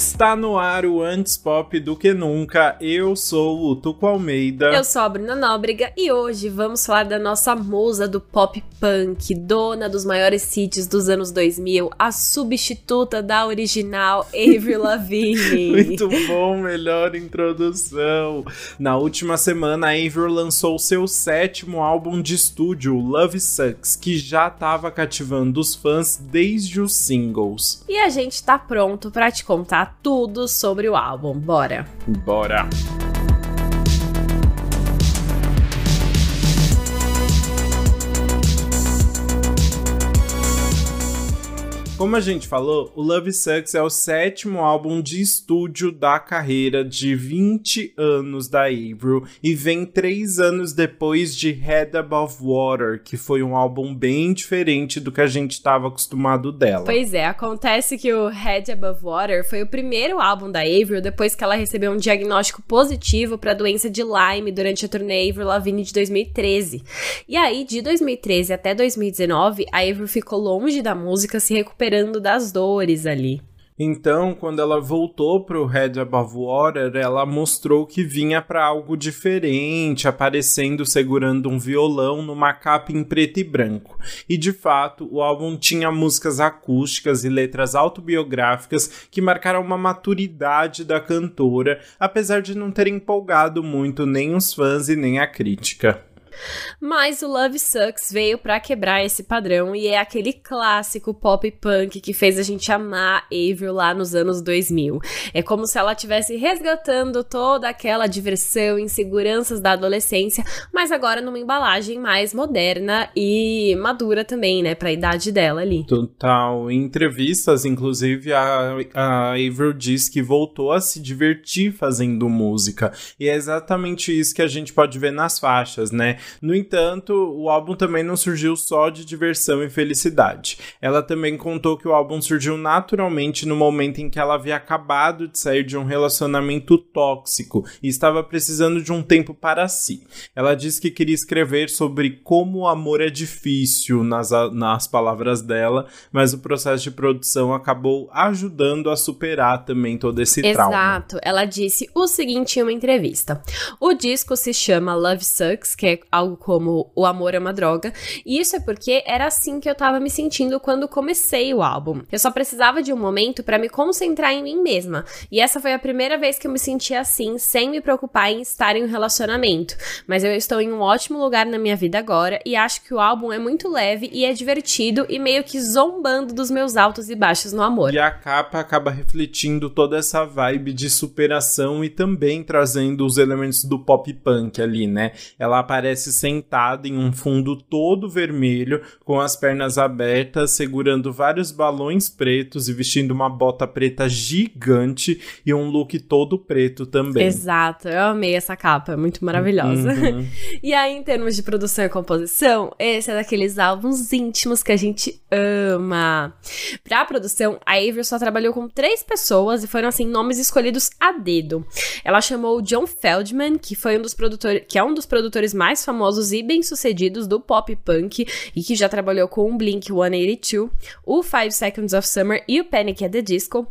Está no ar o Antes Pop do que nunca. Eu sou o Tuco Almeida. Eu sou a Bruna Nóbrega e hoje vamos falar da nossa musa do pop punk, dona dos maiores hits dos anos 2000, a substituta da original Avril Lavigne. Muito bom, melhor introdução. Na última semana, a Avril lançou seu sétimo álbum de estúdio, Love Sucks, que já estava cativando os fãs desde os singles. E a gente tá pronto para te contar tudo sobre o álbum. Bora! Bora! Como a gente falou, o Love Sucks é o sétimo álbum de estúdio da carreira de 20 anos da Avril e vem três anos depois de Head Above Water, que foi um álbum bem diferente do que a gente estava acostumado dela. Pois é, acontece que o Head Above Water foi o primeiro álbum da Avril depois que ela recebeu um diagnóstico positivo para a doença de Lyme durante a turnê Avril Lavigne de 2013. E aí, de 2013 até 2019, a Avril ficou longe da música, se recuperando recuperando das dores ali. Então, quando ela voltou pro Red Above Water, ela mostrou que vinha para algo diferente, aparecendo segurando um violão numa capa em preto e branco. E de fato, o álbum tinha músicas acústicas e letras autobiográficas que marcaram uma maturidade da cantora, apesar de não ter empolgado muito nem os fãs e nem a crítica. Mas o Love Sucks veio para quebrar esse padrão e é aquele clássico pop punk que fez a gente amar Avril lá nos anos 2000. É como se ela estivesse resgatando toda aquela diversão e inseguranças da adolescência, mas agora numa embalagem mais moderna e madura também, né, pra idade dela ali. Total. Em entrevistas, inclusive, a, a Avril diz que voltou a se divertir fazendo música. E é exatamente isso que a gente pode ver nas faixas, né? No entanto, o álbum também não surgiu só de diversão e felicidade. Ela também contou que o álbum surgiu naturalmente no momento em que ela havia acabado de sair de um relacionamento tóxico e estava precisando de um tempo para si. Ela disse que queria escrever sobre como o amor é difícil, nas, nas palavras dela, mas o processo de produção acabou ajudando a superar também todo esse Exato. trauma. Exato. Ela disse o seguinte em uma entrevista: O disco se chama Love Sucks, que é algo como o amor é uma droga. E isso é porque era assim que eu tava me sentindo quando comecei o álbum. Eu só precisava de um momento para me concentrar em mim mesma. E essa foi a primeira vez que eu me senti assim, sem me preocupar em estar em um relacionamento. Mas eu estou em um ótimo lugar na minha vida agora e acho que o álbum é muito leve e é divertido e meio que zombando dos meus altos e baixos no amor. E a capa acaba refletindo toda essa vibe de superação e também trazendo os elementos do pop punk ali, né? Ela aparece aparece sentada em um fundo todo vermelho, com as pernas abertas, segurando vários balões pretos e vestindo uma bota preta gigante e um look todo preto também. Exato, eu amei essa capa, é muito maravilhosa. Uhum. e aí, em termos de produção e composição, esse é daqueles álbuns íntimos que a gente ama. Pra produção, a Avril só trabalhou com três pessoas e foram, assim, nomes escolhidos a dedo. Ela chamou o John Feldman, que foi um dos produtores, que é um dos produtores mais famosos e bem-sucedidos do pop punk e que já trabalhou com o Blink 182, o Five Seconds of Summer e o Panic at the Disco.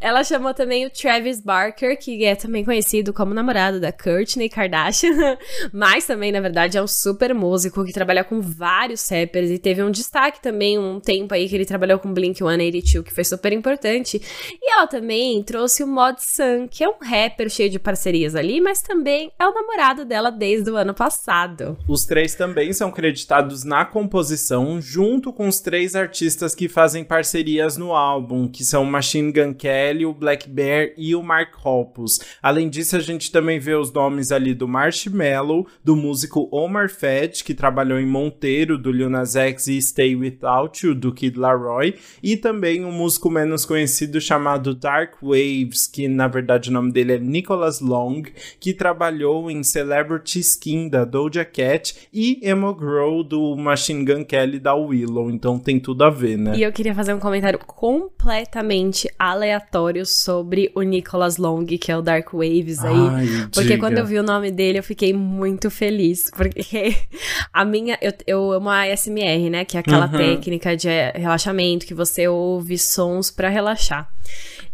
Ela chamou também o Travis Barker, que é também conhecido como namorado da Kourtney Kardashian, mas também, na verdade, é um super músico que trabalha com vários rappers e teve um destaque também um tempo aí que ele trabalhou com Blink-182, que foi super importante. E ela também trouxe o Mod Sun, que é um rapper cheio de parcerias ali, mas também é o namorado dela desde o ano passado. Os três também são creditados na composição, junto com os três artistas que fazem parcerias no álbum, que são Machine Gun Kelly, Kelly, o Black Bear e o Mark Hoppus. Além disso, a gente também vê os nomes ali do Marshmello, do músico Omar Fett, que trabalhou em Monteiro, do Lil Nas X e Stay Without You, do Kid Laroi, e também um músico menos conhecido chamado Dark Waves, que na verdade o nome dele é Nicholas Long, que trabalhou em Celebrity Skin, da Doja Cat, e Emo Grow, do Machine Gun Kelly, da Willow. Então tem tudo a ver, né? E eu queria fazer um comentário completamente aleatório sobre o Nicholas Long, que é o Dark Waves aí. Ai, porque diga. quando eu vi o nome dele, eu fiquei muito feliz. Porque a minha. Eu, eu amo a ASMR, né? Que é aquela uhum. técnica de relaxamento que você ouve sons para relaxar.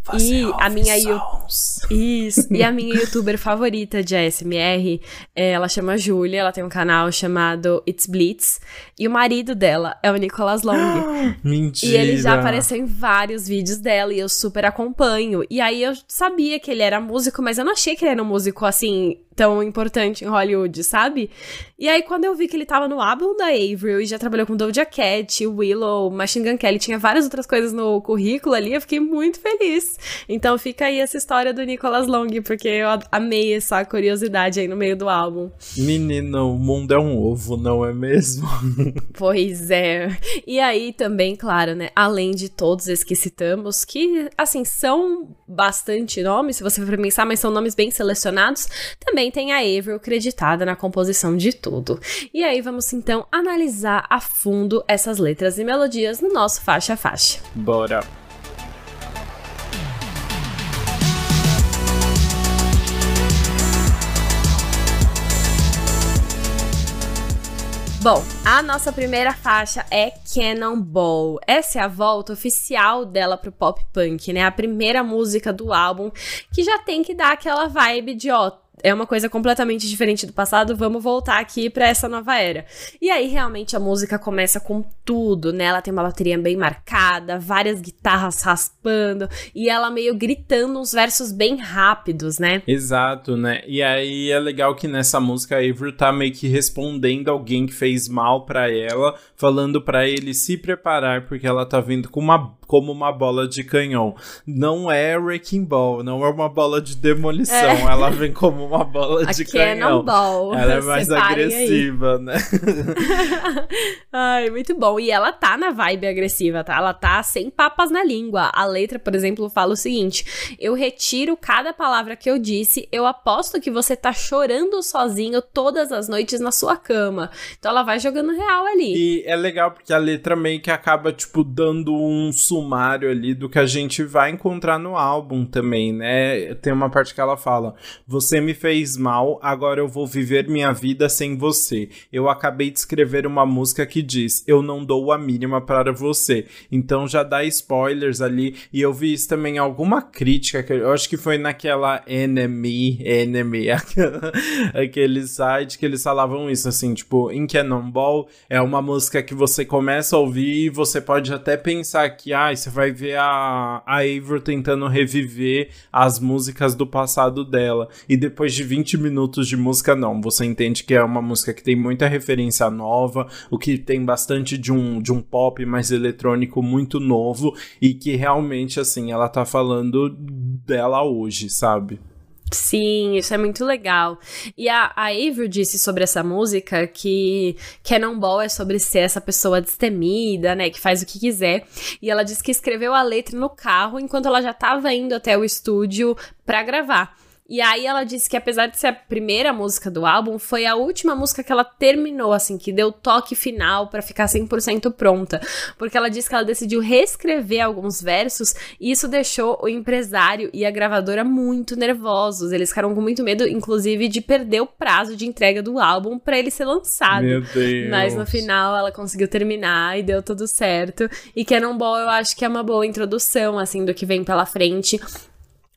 Você e a minha Isso. e a minha youtuber favorita de ASMR, é, ela chama Julia, ela tem um canal chamado It's Blitz. E o marido dela é o Nicolas Long. Mentira. E ele já apareceu em vários vídeos dela e eu super acompanho. E aí eu sabia que ele era músico, mas eu não achei que ele era um músico assim tão importante em Hollywood, sabe? E aí, quando eu vi que ele tava no álbum da Avril e já trabalhou com Doja Cat, Willow, Machine Gun Kelly, tinha várias outras coisas no currículo ali, eu fiquei muito feliz. Então fica aí essa história do Nicholas Long, porque eu amei essa curiosidade aí no meio do álbum. Menina, o mundo é um ovo, não é mesmo? pois é. E aí também, claro, né, além de todos esses que citamos, que, assim, são bastante nomes, se você for pensar, mas são nomes bem selecionados, também também tem a Avril creditada na composição de tudo. E aí vamos então analisar a fundo essas letras e melodias no nosso faixa a faixa. Bora! Bom, a nossa primeira faixa é Cannonball. Essa é a volta oficial dela pro pop punk, né? A primeira música do álbum que já tem que dar aquela vibe de, ó, é uma coisa completamente diferente do passado, vamos voltar aqui para essa nova era. E aí realmente a música começa com tudo, né? Ela tem uma bateria bem marcada, várias guitarras raspando e ela meio gritando uns versos bem rápidos, né? Exato, né? E aí é legal que nessa música a Avery tá meio que respondendo alguém que fez mal para ela, falando para ele se preparar porque ela tá vindo com uma como uma bola de canhão. Não é Wrecking Ball, não é uma bola de demolição. É. Ela vem como uma bola de a canhão. Ball. Ela é mais agressiva, aí. né? Ai, muito bom. E ela tá na vibe agressiva, tá? Ela tá sem papas na língua. A letra, por exemplo, fala o seguinte: Eu retiro cada palavra que eu disse, eu aposto que você tá chorando sozinho todas as noites na sua cama. Então ela vai jogando real ali. E é legal porque a letra meio que acaba, tipo, dando um sumário ali do que a gente vai encontrar no álbum também, né? Tem uma parte que ela fala: Você me fez mal, agora eu vou viver minha vida sem você. Eu acabei de escrever uma música que diz: Eu não dou a mínima para você. Então já dá spoilers ali. E eu vi isso também alguma crítica, que eu acho que foi naquela Enemy, Enemy, aquele site que eles falavam isso assim, tipo, em Cannonball é uma música que você começa a ouvir e você pode até pensar que, ah, você vai ver a, a Avril tentando reviver as músicas do passado dela. E depois de 20 minutos de música, não. Você entende que é uma música que tem muita referência nova, o que tem bastante de um, de um pop mais eletrônico muito novo e que realmente, assim, ela tá falando dela hoje, sabe? Sim, isso é muito legal. E a, a Avril disse sobre essa música que Cannonball é sobre ser essa pessoa destemida, né, que faz o que quiser. E ela disse que escreveu a letra no carro enquanto ela já estava indo até o estúdio para gravar. E aí ela disse que apesar de ser a primeira música do álbum, foi a última música que ela terminou, assim, que deu toque final para ficar 100% pronta. Porque ela disse que ela decidiu reescrever alguns versos e isso deixou o empresário e a gravadora muito nervosos. Eles ficaram com muito medo, inclusive, de perder o prazo de entrega do álbum para ele ser lançado. Meu Deus. Mas no final ela conseguiu terminar e deu tudo certo. E Cannonball eu acho que é uma boa introdução, assim, do que vem pela frente.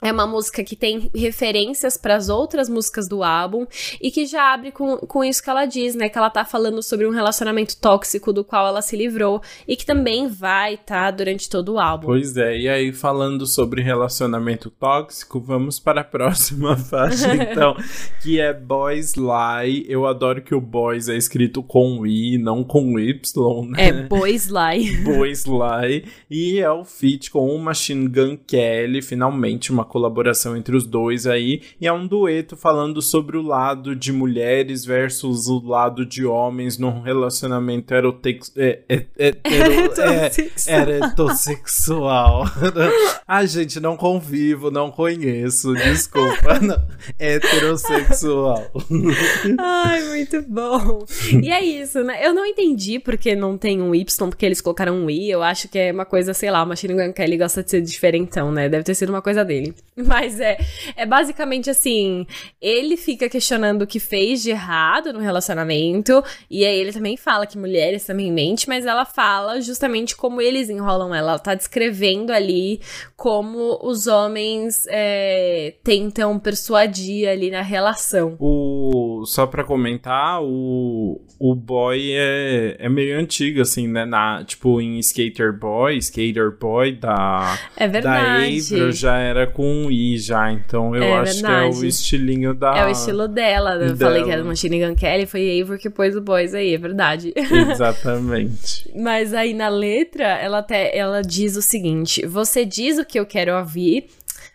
É uma música que tem referências para as outras músicas do álbum e que já abre com, com isso que ela diz, né? Que ela tá falando sobre um relacionamento tóxico do qual ela se livrou e que também vai tá durante todo o álbum. Pois é, e aí falando sobre relacionamento tóxico, vamos para a próxima faixa então, que é Boys Lie. Eu adoro que o Boys é escrito com I, não com Y, né? É Boys Lie. Boys Lie. E é o feat com o Machine Gun Kelly, finalmente uma colaboração entre os dois aí, e é um dueto falando sobre o lado de mulheres versus o lado de homens num relacionamento erotex... é, é, é, é, erotossexual. Ai, gente, não convivo, não conheço, desculpa. Não. Heterossexual. Ai, muito bom. E é isso, né? Eu não entendi porque não tem um Y, porque eles colocaram um I. Eu acho que é uma coisa, sei lá, o Machine Gun Kelly gosta de ser diferentão, né? Deve ter sido uma coisa dele. Mas é, é basicamente assim: ele fica questionando o que fez de errado no relacionamento, e aí ele também fala que mulheres também mentem, mas ela fala justamente como eles enrolam ela. Ela tá descrevendo ali como os homens é, tentam persuadir ali na relação. O, só pra comentar, o, o boy é, é meio antigo, assim, né? Na, tipo, em Skater Boy, Skater Boy da, é verdade. da April já era com I já, então eu é acho verdade. que é o estilinho da. É o estilo dela, né? Eu dela. falei que era Machine Gun Kelly, foi Eivor que pôs o Boys aí, é verdade. Exatamente. Mas aí na letra, ela até ela diz o seguinte: Você diz o que eu quero ouvir,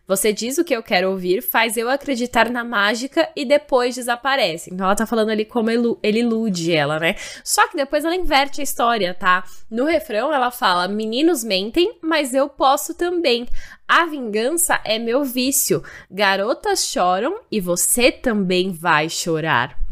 você diz o que eu quero ouvir, faz eu acreditar na mágica e depois desaparece. Então ela tá falando ali como ele ilude ela, né? Só que depois ela inverte a história, tá? No refrão ela fala: Meninos mentem, mas eu posso também. A vingança é meu vício. Garotas choram e você também vai chorar.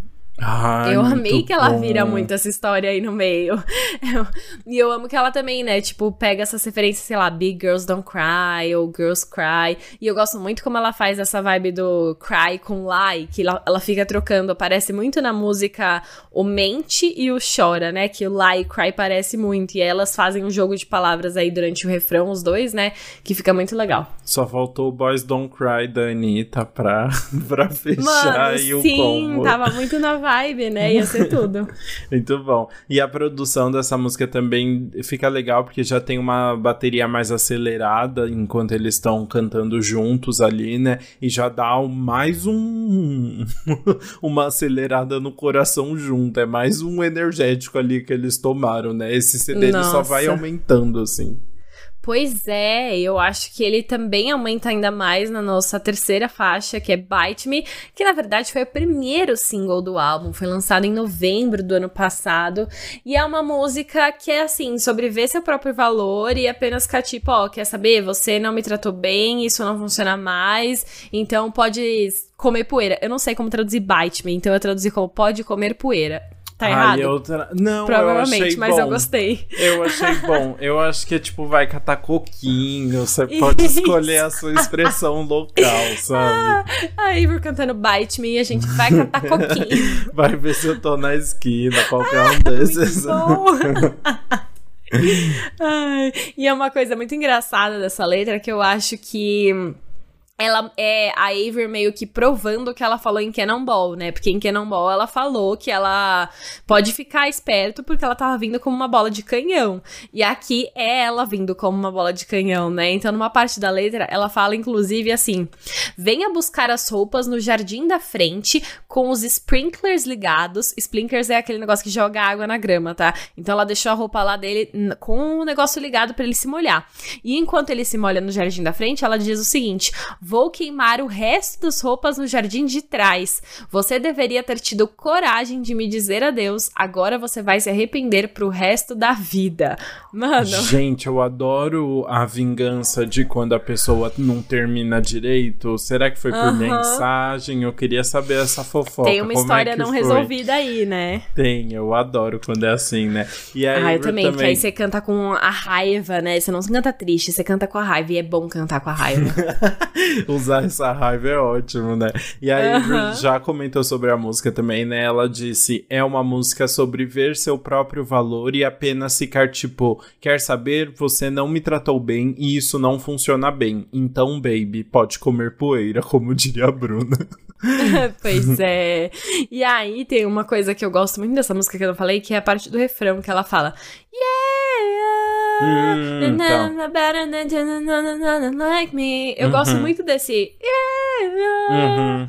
Ai, eu amei que ela bom. vira muito essa história aí no meio. Eu, e eu amo que ela também, né, tipo, pega essas referências, sei lá, Big Girls Don't Cry ou Girls Cry. E eu gosto muito como ela faz essa vibe do cry com lie, que ela, ela fica trocando. Aparece muito na música o mente e o chora, né? Que o lie e cry parece muito. E elas fazem um jogo de palavras aí durante o refrão, os dois, né? Que fica muito legal. Só faltou o Boys Don't Cry da Anitta pra, pra fechar Mano, aí o sim, combo. tava muito na vibe, né? Ia ser tudo. Muito bom. E a produção dessa música também fica legal porque já tem uma bateria mais acelerada enquanto eles estão cantando juntos ali, né? E já dá mais um uma acelerada no coração junto. É mais um energético ali que eles tomaram, né? Esse CD só vai aumentando assim. Pois é, eu acho que ele também aumenta ainda mais na nossa terceira faixa, que é Bite Me, que na verdade foi o primeiro single do álbum, foi lançado em novembro do ano passado, e é uma música que é assim, sobre ver seu próprio valor e apenas ficar tipo, ó, oh, quer saber, você não me tratou bem, isso não funciona mais, então pode comer poeira. Eu não sei como traduzir Bite Me, então eu traduzi como pode comer poeira. Tá errado? eu tra... Não, Provavelmente, eu achei mas bom. eu gostei. Eu achei bom. Eu acho que é tipo, vai catar coquinho. Você pode escolher a sua expressão local, sabe? Ah, a Ivor cantando Bite Me e a gente vai catar coquinho. Vai ver se eu tô na esquina, qualquer um desses. Ai, e é uma coisa muito engraçada dessa letra que eu acho que ela é a Avery meio que provando o que ela falou em Cannonball, né? Porque em Cannonball ela falou que ela pode ficar esperto porque ela tava vindo como uma bola de canhão. E aqui é ela vindo como uma bola de canhão, né? Então, numa parte da letra, ela fala inclusive assim: venha buscar as roupas no jardim da frente com os sprinklers ligados. Sprinklers é aquele negócio que joga água na grama, tá? Então ela deixou a roupa lá dele com o negócio ligado para ele se molhar. E enquanto ele se molha no jardim da frente, ela diz o seguinte: Vou queimar o resto das roupas no jardim de trás. Você deveria ter tido coragem de me dizer adeus. Agora você vai se arrepender pro resto da vida. Mano. Gente, eu adoro a vingança de quando a pessoa não termina direito. Será que foi por Aham. mensagem? Eu queria saber essa fofoca. Tem uma Como história é que não foi? resolvida aí, né? Tem, eu adoro quando é assim, né? E aí Ah, eu também, porque aí você canta com a raiva, né? Você não canta triste, você canta com a raiva. E é bom cantar com a raiva. Usar essa raiva é ótimo, né? E aí Aham. já comentou sobre a música também, né? Ela disse: é uma música sobre ver seu próprio valor e apenas ficar tipo, quer saber? Você não me tratou bem e isso não funciona bem. Então, baby, pode comer poeira, como diria a Bruna. pois é. E aí tem uma coisa que eu gosto muito dessa música que eu não falei, que é a parte do refrão, que ela fala Hum, tá. Like me. Eu gosto muito desse. Yeah! Uhum.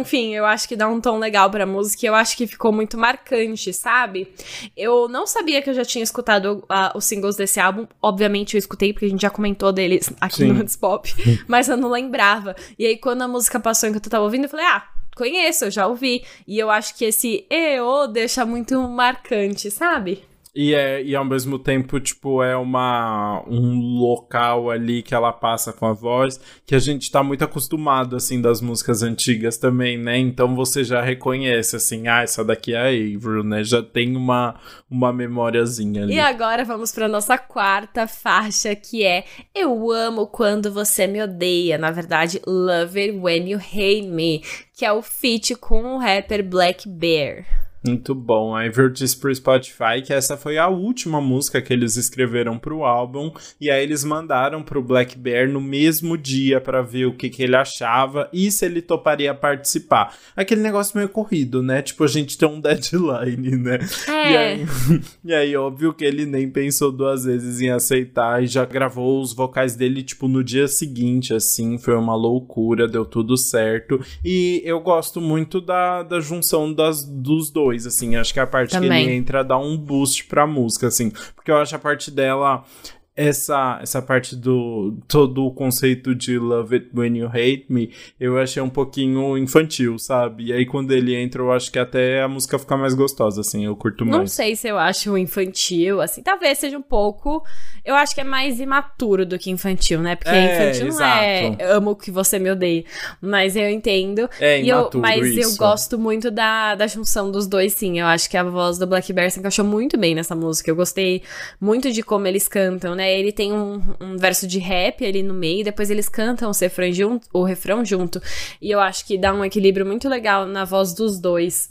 Enfim, eu acho que dá um tom legal pra música e eu acho que ficou muito marcante, sabe? Eu não sabia que eu já tinha escutado ah, os singles desse álbum. Obviamente eu escutei, porque a gente já comentou deles aqui Sim. no Antes Pop, mas eu não lembrava. E aí, quando a música passou enquanto eu tava ouvindo, eu falei, ah, conheço, eu já ouvi. E eu acho que esse EO deixa muito marcante, sabe? E, é, e ao mesmo tempo, tipo, é uma, um local ali que ela passa com a voz que a gente tá muito acostumado, assim, das músicas antigas também, né? Então você já reconhece, assim, ah, essa daqui é a Avril, né? Já tem uma, uma memóriazinha ali. E agora vamos pra nossa quarta faixa, que é Eu Amo Quando Você Me Odeia. Na verdade, Love It When You Hate Me, que é o feat com o rapper Black Bear. Muito bom. Eu disse pro Spotify que essa foi a última música que eles escreveram pro álbum. E aí eles mandaram pro Black Bear no mesmo dia para ver o que, que ele achava e se ele toparia participar. Aquele negócio meio corrido, né? Tipo, a gente tem um deadline, né? É. E aí, e aí, óbvio que ele nem pensou duas vezes em aceitar e já gravou os vocais dele, tipo, no dia seguinte, assim. Foi uma loucura, deu tudo certo. E eu gosto muito da, da junção das, dos dois assim. Acho que a parte Também. que ele entra dá um boost pra música, assim. Porque eu acho a parte dela essa, essa parte do todo o conceito de Love It When You Hate Me, eu achei um pouquinho infantil, sabe? E aí quando ele entra, eu acho que até a música fica mais gostosa, assim, eu curto mais. Não sei se eu acho infantil, assim, talvez seja um pouco. Eu acho que é mais imaturo do que infantil, né? Porque é, infantil exato. não é amo que você me odeia. Mas eu entendo. É, imaturo, eu, mas isso. eu gosto muito da, da junção dos dois, sim. Eu acho que a voz do Black Bear se encaixou muito bem nessa música. Eu gostei muito de como eles cantam, né? Ele tem um, um verso de rap ali no meio, depois eles cantam o refrão, junto, o refrão junto. E eu acho que dá um equilíbrio muito legal na voz dos dois.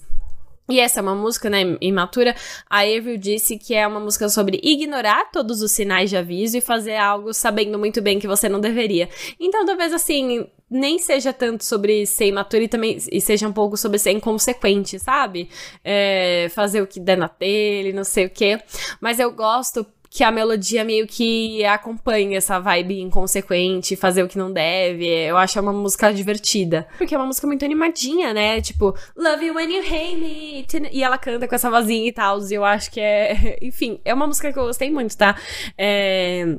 E essa é uma música, né, imatura. A Avril disse que é uma música sobre ignorar todos os sinais de aviso e fazer algo sabendo muito bem que você não deveria. Então, talvez assim, nem seja tanto sobre ser imatura e também e seja um pouco sobre ser inconsequente, sabe? É, fazer o que der na telha, não sei o quê. Mas eu gosto que a melodia meio que acompanha essa vibe inconsequente, fazer o que não deve. Eu acho uma música divertida. Porque é uma música muito animadinha, né? Tipo, Love you when you hate me. E ela canta com essa vozinha e tal. E eu acho que é. Enfim, é uma música que eu gostei muito, tá? É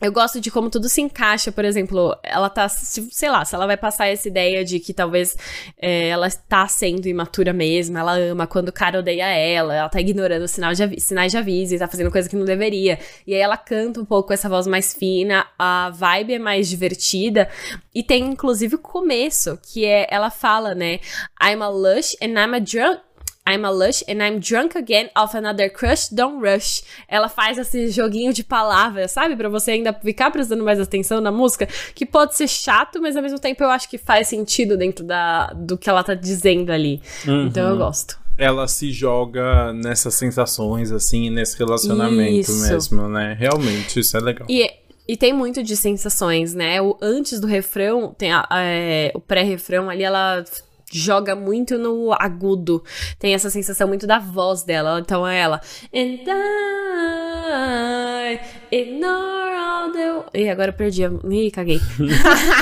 eu gosto de como tudo se encaixa, por exemplo, ela tá, sei lá, se ela vai passar essa ideia de que talvez é, ela está sendo imatura mesmo, ela ama quando o cara odeia ela, ela tá ignorando sinal de sinais de aviso e tá fazendo coisa que não deveria. E aí ela canta um pouco com essa voz mais fina, a vibe é mais divertida, e tem inclusive o começo, que é, ela fala, né, I'm a lush and I'm a drunk, I'm a lush and I'm drunk again of another crush, don't rush. Ela faz esse joguinho de palavras, sabe? Para você ainda ficar prestando mais atenção na música, que pode ser chato, mas ao mesmo tempo eu acho que faz sentido dentro da, do que ela tá dizendo ali. Uhum. Então eu gosto. Ela se joga nessas sensações, assim, nesse relacionamento isso. mesmo, né? Realmente, isso é legal. E e tem muito de sensações, né? O, antes do refrão, tem a, a, é, o pré-refrão ali, ela joga muito no agudo. Tem essa sensação muito da voz dela. Então é ela. And I ignore all the. Ih, agora eu perdi. Ih, caguei.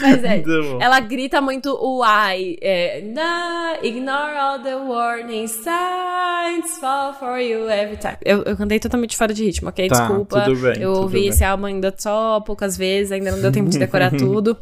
Mas é. Ela grita muito o I. É, And I ignore all the warning signs. Fall for you every time. Eu, eu cantei totalmente fora de ritmo, ok? Tá, Desculpa. Tudo bem, eu ouvi bem. esse álbum ainda só poucas vezes, ainda não deu tempo de decorar tudo.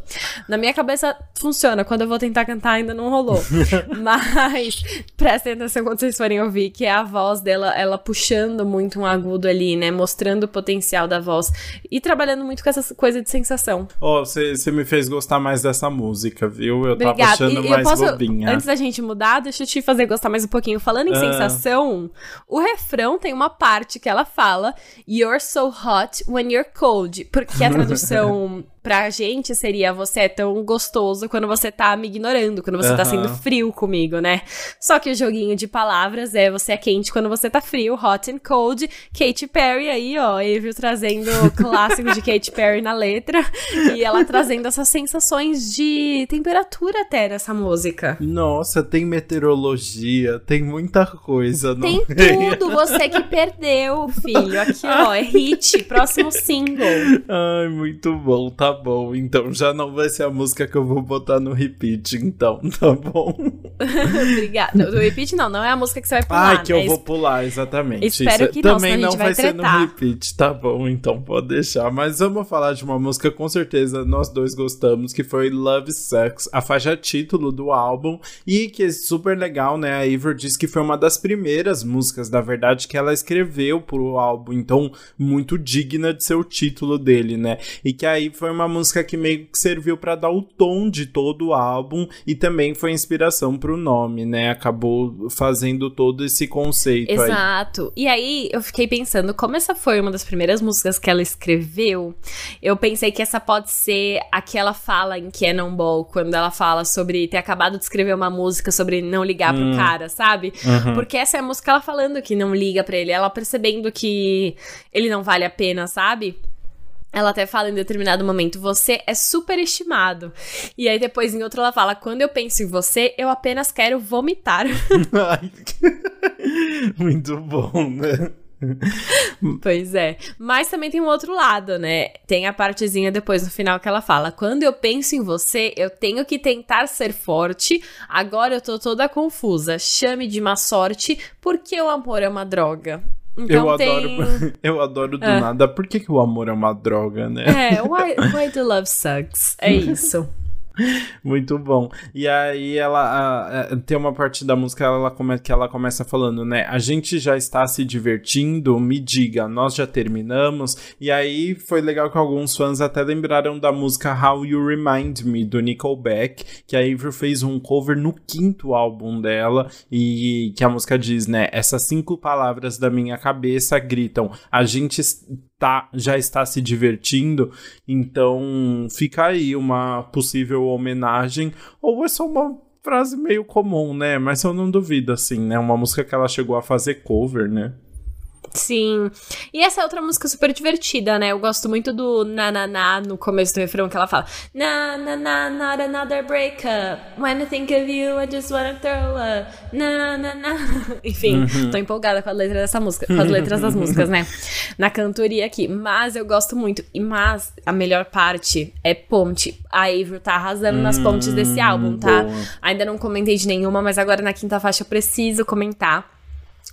Na minha cabeça funciona. Quando eu vou tentar cantar, ainda não rolou. Mas prestem atenção quando vocês forem ouvir, que é a voz dela, ela puxando muito um agudo ali, né? Mostrando o potencial da voz. E trabalhando muito com essa coisa de sensação. Ó, oh, você me fez gostar mais dessa música, viu? Eu Obrigada. tava achando e, mais posso, bobinha. Antes da gente mudar, deixa eu te fazer gostar mais um pouquinho. Falando em ah. sensação, o refrão tem uma parte que ela fala You're so hot when you're cold. Porque a tradução pra gente seria você é tão gostoso quando você tá me ignorando, quando você uhum. tá sendo frio comigo, né? Só que o joguinho de palavras é você é quente quando você tá frio, hot and cold. Katy Perry aí, ó, Evil trazendo o clássico de Katy Perry na letra e ela trazendo essas sensações de temperatura até nessa música. Nossa, tem meteorologia, tem muita coisa. Tem tudo, você que perdeu, filho. Aqui, ó, é hit, próximo single. Ai, muito bom, tá bom. Então já não vai ser a música que eu vou botar no repeat, então, tá bom? Obrigada. Do repeat não, não é a música que você vai pular. Ah, que né? eu vou pular, exatamente. Espero que não, Também não vai, vai ser no repeat, tá bom, então pode deixar. Mas vamos falar de uma música com certeza nós dois gostamos, que foi Love Sucks, a faixa título do álbum, e que é super legal, né? A Ivor disse que foi uma das primeiras músicas, na verdade, que ela escreveu pro álbum, então muito digna de ser o título dele, né? E que aí foi uma música que meio que serviu para dar o tom de todo o álbum e também foi inspiração pro nome, né? Acabou fazendo todo esse conceito aí. Exato. E aí eu fiquei pensando, como essa foi uma das primeiras músicas que ela escreveu, eu pensei que essa pode ser aquela fala em Cannonball, quando ela fala sobre ter acabado de escrever uma música sobre não ligar pro cara, sabe? Uhum. Porque essa é a música ela falando que não liga pra ele, ela percebendo que ele não vale a pena, sabe? Ela até fala em determinado momento, você é superestimado. E aí depois em outro ela fala, quando eu penso em você, eu apenas quero vomitar. Muito bom, né? Pois é. Mas também tem um outro lado, né? Tem a partezinha depois no final que ela fala: Quando eu penso em você, eu tenho que tentar ser forte. Agora eu tô toda confusa. Chame de má sorte, porque o amor é uma droga. Então eu tem... adoro, eu adoro do Ah. nada. Por que, que o amor é uma droga, né? É, why, why the love sucks? É isso. Muito bom. E aí ela a- a- tem uma parte da música ela come, que ela começa falando, né? A gente já está se divertindo, me diga, nós já terminamos. E aí foi legal que alguns fãs até lembraram da música How You Remind Me do Nickelback, que a Avril fez um cover no quinto álbum dela e que a música diz, né? Essas cinco palavras da minha cabeça gritam: a gente está, já está se divertindo, então fica aí uma possível homenagem, ou é só uma frase meio comum, né? Mas eu não duvido, assim, né? Uma música que ela chegou a fazer cover, né? Sim. E essa é outra música super divertida, né? Eu gosto muito do na na na no começo do refrão que ela fala Na na na not another breakup. When I think of you, I just wanna throw up. Na na na. Enfim, tô empolgada com a letra dessa música, com as letras das músicas, né? Na cantoria aqui. Mas eu gosto muito. E mas a melhor parte é ponte. A Avril tá arrasando nas pontes desse álbum, tá? boa. Ainda não comentei de nenhuma, mas agora na quinta faixa eu preciso comentar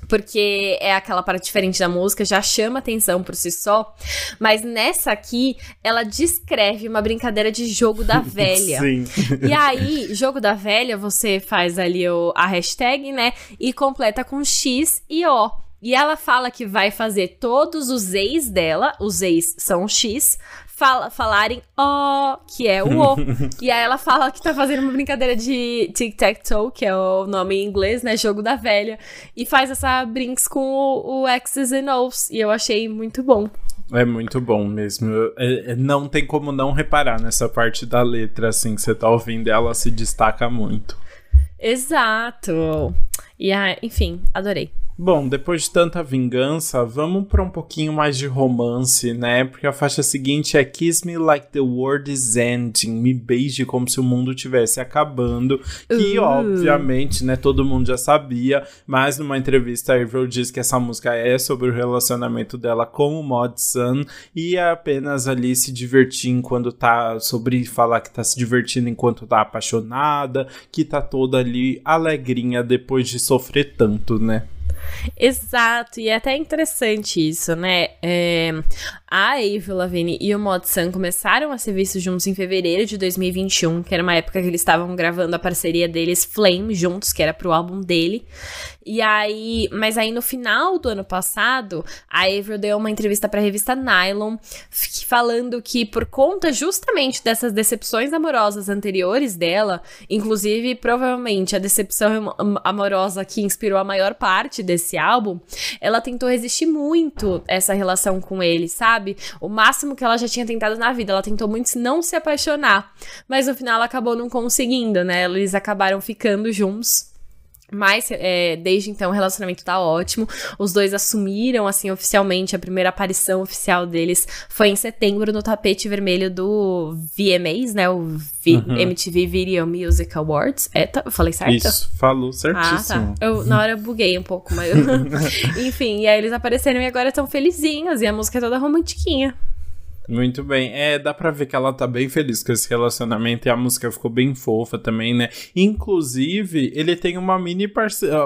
porque é aquela parte diferente da música, já chama atenção por si só. Mas nessa aqui, ela descreve uma brincadeira de jogo da velha. Sim. E aí, jogo da velha, você faz ali o, a hashtag, né? E completa com X e O. E ela fala que vai fazer todos os ex dela, os ex são X, fala, falarem O, que é o O. e aí ela fala que tá fazendo uma brincadeira de tic-tac-toe, que é o nome em inglês, né? Jogo da velha. E faz essa brinks com o, o X's and O's. E eu achei muito bom. É muito bom mesmo. É- é- não tem como não reparar nessa parte da letra, assim, que você tá ouvindo, ela se destaca muito. Exato. E aí, enfim, adorei. Bom, depois de tanta vingança, vamos para um pouquinho mais de romance, né? Porque a faixa seguinte é Kiss Me Like the World is Ending. Me beije como se o mundo estivesse acabando. Que, Uh. obviamente, né, todo mundo já sabia. Mas numa entrevista, a Avril diz que essa música é sobre o relacionamento dela com o Mod Sun. E é apenas ali se divertir enquanto tá. Sobre falar que tá se divertindo enquanto tá apaixonada. Que tá toda ali alegrinha depois de sofrer tanto, né? Exato, e é até interessante isso, né? É, a Avril Lavigne e o Mod Sun começaram a ser vistos juntos em fevereiro de 2021, que era uma época que eles estavam gravando a parceria deles Flame juntos, que era pro álbum dele. E aí, mas aí no final do ano passado, a Avril deu uma entrevista pra revista Nylon, falando que por conta justamente dessas decepções amorosas anteriores dela, inclusive provavelmente a decepção am- amorosa que inspirou a maior parte desse álbum, ela tentou resistir muito essa relação com ele, sabe? O máximo que ela já tinha tentado na vida, ela tentou muito não se apaixonar, mas no final ela acabou não conseguindo, né? Eles acabaram ficando juntos. Mas é, desde então o relacionamento tá ótimo. Os dois assumiram, assim, oficialmente. A primeira aparição oficial deles foi em setembro no tapete vermelho do VMAs, né? O V- MTV Video Music Awards. É, tá, eu falei certo? Isso, falou Ah, certíssimo. tá. Eu, na hora eu buguei um pouco, mas. Enfim, e aí eles apareceram e agora estão felizinhos. E a música é toda romantiquinha. Muito bem. É, dá pra ver que ela tá bem feliz com esse relacionamento e a música ficou bem fofa também, né? Inclusive, ele tem uma mini,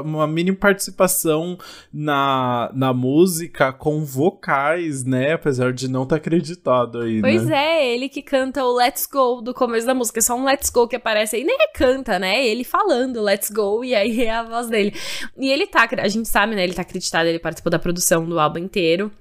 uma mini participação na, na música com vocais, né? Apesar de não estar tá acreditado aí, Pois né? é, ele que canta o Let's Go do começo da música. É só um Let's Go que aparece aí. Nem é canta, né? Ele falando Let's Go e aí é a voz dele. E ele tá, a gente sabe, né? Ele tá acreditado, ele participou da produção do álbum inteiro.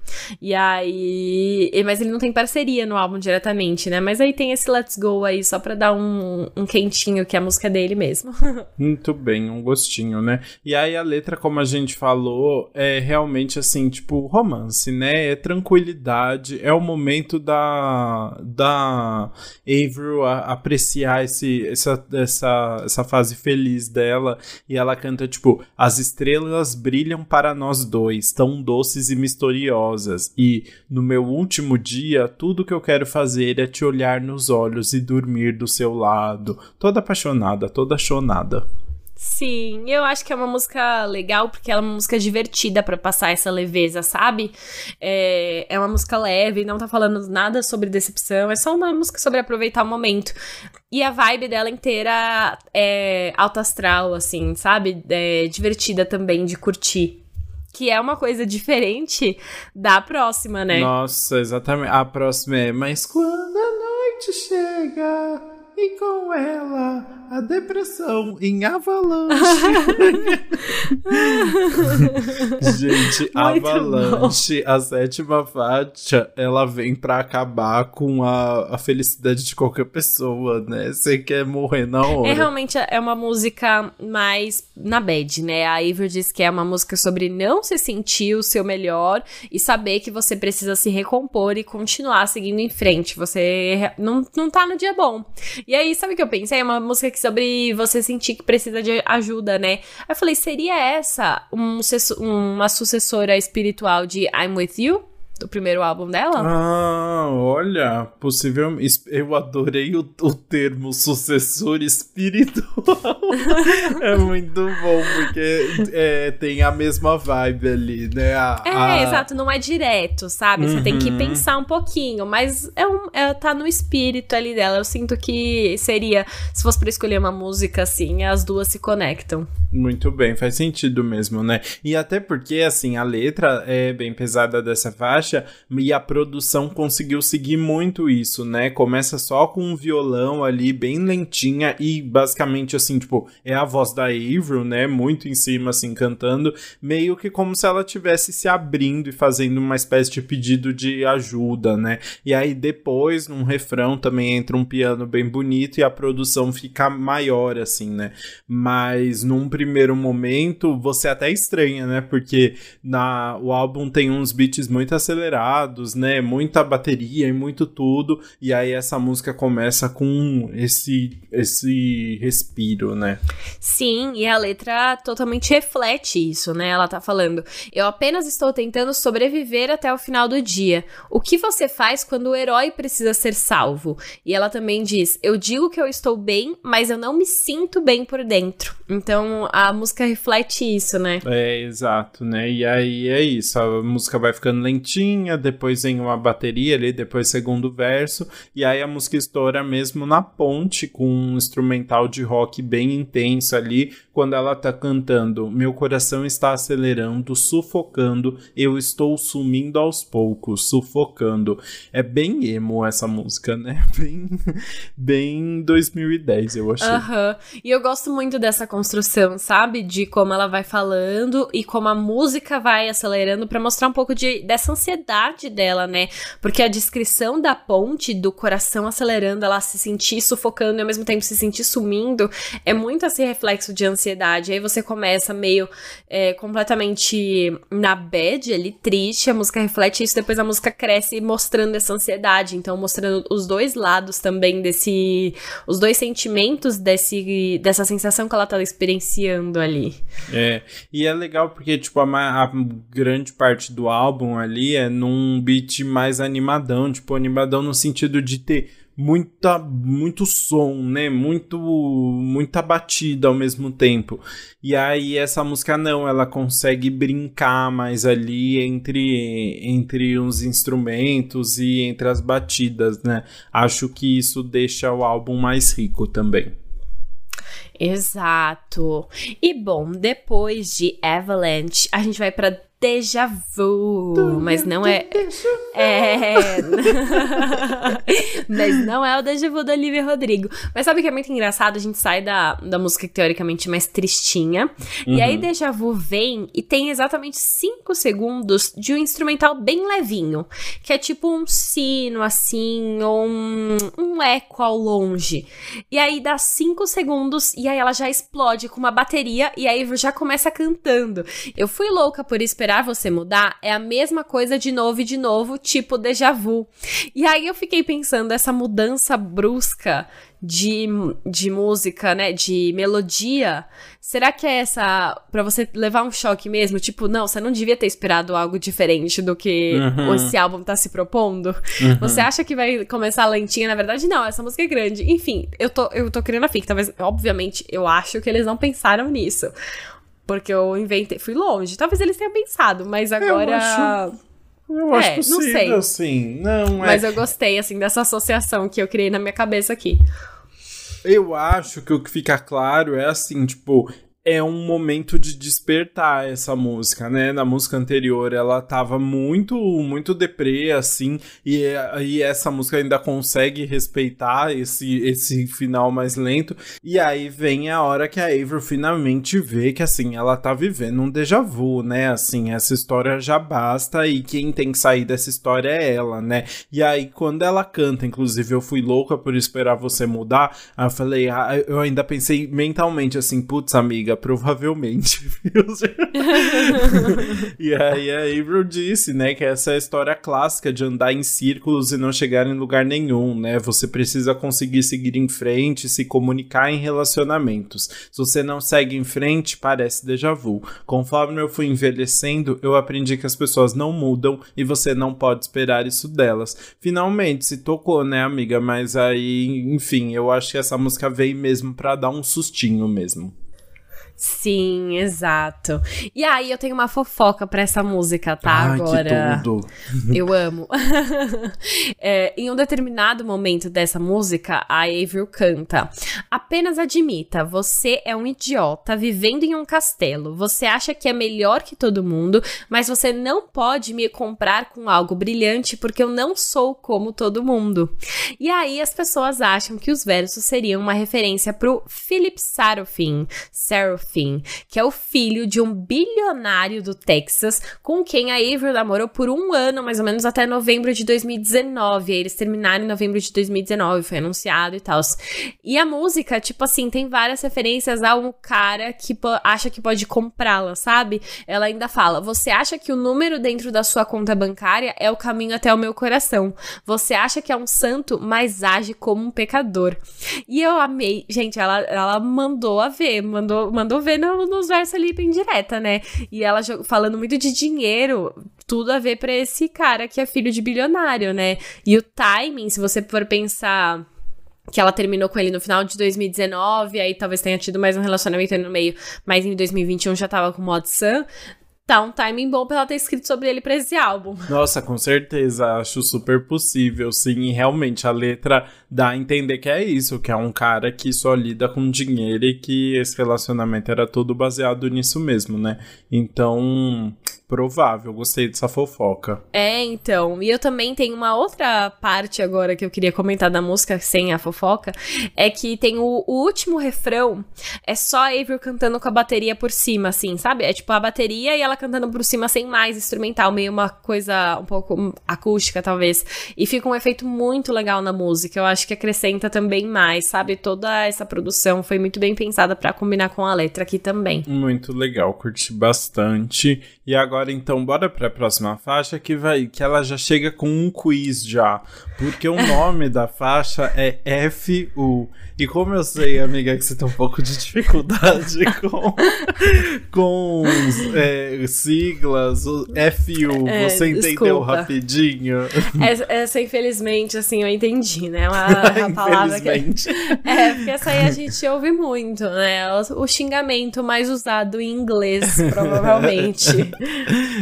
E aí. Mas ele não tem parceria no álbum diretamente, né? Mas aí tem esse Let's Go aí, só pra dar um, um quentinho, que é a música dele mesmo. Muito bem, um gostinho, né? E aí a letra, como a gente falou, é realmente assim, tipo, romance, né? É tranquilidade, é o momento da, da Avril apreciar esse, essa, essa, essa fase feliz dela. E ela canta, tipo, as estrelas brilham para nós dois, tão doces e misteriosas. E no meu último dia, que eu quero fazer é te olhar nos olhos e dormir do seu lado. Toda apaixonada, toda chonada. Sim, eu acho que é uma música legal porque ela é uma música divertida para passar essa leveza, sabe? É, é uma música leve, não tá falando nada sobre decepção, é só uma música sobre aproveitar o momento. E a vibe dela inteira é alto astral, assim, sabe? É divertida também de curtir que é uma coisa diferente da próxima, né? Nossa, exatamente. A próxima é Mas quando a noite chega e com ela a depressão em avalanche. Gente, Muito avalanche, bom. a sétima faixa, ela vem para acabar com a, a felicidade de qualquer pessoa, né? Você quer morrer na hora. É realmente é uma música mais na bad, né? A Ivor diz que é uma música sobre não se sentir o seu melhor e saber que você precisa se recompor e continuar seguindo em frente. Você não, não tá no dia bom. E aí, sabe o que eu pensei? É uma música que sobre você sentir que precisa de ajuda, né? Aí eu falei, seria essa um, uma sucessora espiritual de I'm With You? Do primeiro álbum dela? Ah, olha, possivelmente. Eu adorei o, o termo sucessor espiritual. é muito bom, porque é, tem a mesma vibe ali, né? A, é, a... exato, não é direto, sabe? Você tem que uhum. pensar um pouquinho, mas é um, é, tá no espírito ali dela. Eu sinto que seria, se fosse pra escolher uma música assim, as duas se conectam. Muito bem, faz sentido mesmo, né? E até porque, assim, a letra é bem pesada dessa faixa e a produção conseguiu seguir muito isso, né? Começa só com um violão ali, bem lentinha e basicamente, assim, tipo, é a voz da Avril, né? Muito em cima, assim, cantando, meio que como se ela tivesse se abrindo e fazendo uma espécie de pedido de ajuda, né? E aí depois, num refrão, também entra um piano bem bonito e a produção fica maior, assim, né? Mas num primeiro primeiro momento, você até estranha, né? Porque na, o álbum tem uns beats muito acelerados, né? Muita bateria e muito tudo. E aí essa música começa com esse, esse respiro, né? Sim, e a letra totalmente reflete isso, né? Ela tá falando: Eu apenas estou tentando sobreviver até o final do dia. O que você faz quando o herói precisa ser salvo? E ela também diz: Eu digo que eu estou bem, mas eu não me sinto bem por dentro. Então a música reflete isso, né? É, exato, né? E aí é isso, a música vai ficando lentinha, depois vem uma bateria ali, depois segundo verso, e aí a música estoura mesmo na ponte com um instrumental de rock bem intenso ali, quando ela tá cantando: Meu coração está acelerando, sufocando, eu estou sumindo aos poucos, sufocando. É bem emo essa música, né? Bem, bem 2010, eu achei. Aham. Uhum. E eu gosto muito dessa construção, sabe? De como ela vai falando e como a música vai acelerando para mostrar um pouco de, dessa ansiedade dela, né? Porque a descrição da ponte, do coração acelerando, ela se sentir sufocando e ao mesmo tempo se sentir sumindo, é muito esse reflexo de ansiedade. Aí você começa meio é, completamente na bad ali, triste, a música reflete isso, depois a música cresce mostrando essa ansiedade, então mostrando os dois lados também desse. os dois sentimentos desse, dessa sensação que ela tá experienciando ali. É, e é legal porque, tipo, a, a, grande parte do álbum ali é num beat mais animadão, tipo, animadão no sentido de ter muita, muito som, né? Muito, muita batida ao mesmo tempo. E aí essa música não, ela consegue brincar mais ali entre, entre os instrumentos e entre as batidas, né? Acho que isso deixa o álbum mais rico também. Exato. E bom, depois de Avalanche, a gente vai para déjà vu, mas não é. É. mas não é o déjà vu da Olivia Rodrigo. Mas sabe o que é muito engraçado? A gente sai da, da música teoricamente mais tristinha. Uhum. E aí, déjà vu vem e tem exatamente 5 segundos de um instrumental bem levinho. Que é tipo um sino, assim, ou um, um eco ao longe. E aí dá 5 segundos e aí ela já explode com uma bateria e aí já começa cantando. Eu fui louca por esperar esperar você mudar é a mesma coisa de novo e de novo, tipo déjà vu. E aí eu fiquei pensando, essa mudança brusca de, de música, né, de melodia, será que é essa para você levar um choque mesmo? Tipo, não, você não devia ter esperado algo diferente do que uhum. esse álbum tá se propondo? Uhum. Você acha que vai começar lentinha? Na verdade, não, essa música é grande. Enfim, eu tô, eu tô criando a fic, talvez, obviamente, eu acho que eles não pensaram nisso. Porque eu inventei, fui longe. Talvez eles tenham pensado, mas agora. Eu acho, eu acho é, possível, não sei. assim. Não, é... Mas eu gostei, assim, dessa associação que eu criei na minha cabeça aqui. Eu acho que o que fica claro é assim, tipo, é um momento de despertar essa música, né? Na música anterior ela tava muito, muito deprê, assim, e, e essa música ainda consegue respeitar esse, esse final mais lento. E aí vem a hora que a Avril finalmente vê que, assim, ela tá vivendo um déjà vu, né? Assim, essa história já basta e quem tem que sair dessa história é ela, né? E aí, quando ela canta, inclusive, eu fui louca por esperar você mudar, eu falei, ah, eu ainda pensei mentalmente assim, putz, amiga provavelmente. e aí a Avril disse, né, que essa é a história clássica de andar em círculos e não chegar em lugar nenhum, né? Você precisa conseguir seguir em frente, se comunicar em relacionamentos. Se você não segue em frente, parece déjà vu. Conforme eu fui envelhecendo, eu aprendi que as pessoas não mudam e você não pode esperar isso delas. Finalmente, se tocou, né, amiga? Mas aí, enfim, eu acho que essa música veio mesmo para dar um sustinho mesmo. Sim, exato. E aí eu tenho uma fofoca pra essa música, tá? Ai, Agora. Que tudo. Eu amo. é, em um determinado momento dessa música, a Avril canta: Apenas admita, você é um idiota vivendo em um castelo. Você acha que é melhor que todo mundo, mas você não pode me comprar com algo brilhante porque eu não sou como todo mundo. E aí as pessoas acham que os versos seriam uma referência pro Philip Sarofin. Sarofin Que é o filho de um bilionário do Texas, com quem a Avril namorou por um ano, mais ou menos até novembro de 2019. Aí eles terminaram em novembro de 2019, foi anunciado e tal. E a música, tipo assim, tem várias referências a um cara que acha que pode comprá-la, sabe? Ela ainda fala: Você acha que o número dentro da sua conta bancária é o caminho até o meu coração? Você acha que é um santo, mas age como um pecador. E eu amei, gente, ela, ela mandou a ver, mandou, mandou mandou ver no, nos versos ali bem direta, né? E ela falando muito de dinheiro, tudo a ver para esse cara que é filho de bilionário, né? E o timing, se você for pensar que ela terminou com ele no final de 2019, aí talvez tenha tido mais um relacionamento no meio, mas em 2021 já tava com o Mod Sun tá um timing bom pra ela ter escrito sobre ele pra esse álbum. Nossa, com certeza, acho super possível, sim, e realmente a letra dá a entender que é isso, que é um cara que só lida com dinheiro e que esse relacionamento era todo baseado nisso mesmo, né? Então, provável. Gostei dessa fofoca. É, então. E eu também tenho uma outra parte agora que eu queria comentar da música sem a fofoca. É que tem o, o último refrão. É só a Avril cantando com a bateria por cima, assim, sabe? É tipo a bateria e ela cantando por cima sem mais instrumental. Meio uma coisa um pouco acústica, talvez. E fica um efeito muito legal na música. Eu acho que acrescenta também mais, sabe? Toda essa produção foi muito bem pensada para combinar com a letra aqui também. Muito legal, curti bastante. E agora agora então bora para a próxima faixa que vai que ela já chega com um quiz já, porque o nome da faixa é FU. E como eu sei, amiga, que você tem um pouco de dificuldade com, com é, siglas, o FU, é, você entendeu desculpa. rapidinho? Essa, essa, infelizmente, assim, eu entendi, né? Uma, uma palavra que. É, porque essa aí a gente ouve muito, né? O, o xingamento mais usado em inglês, provavelmente.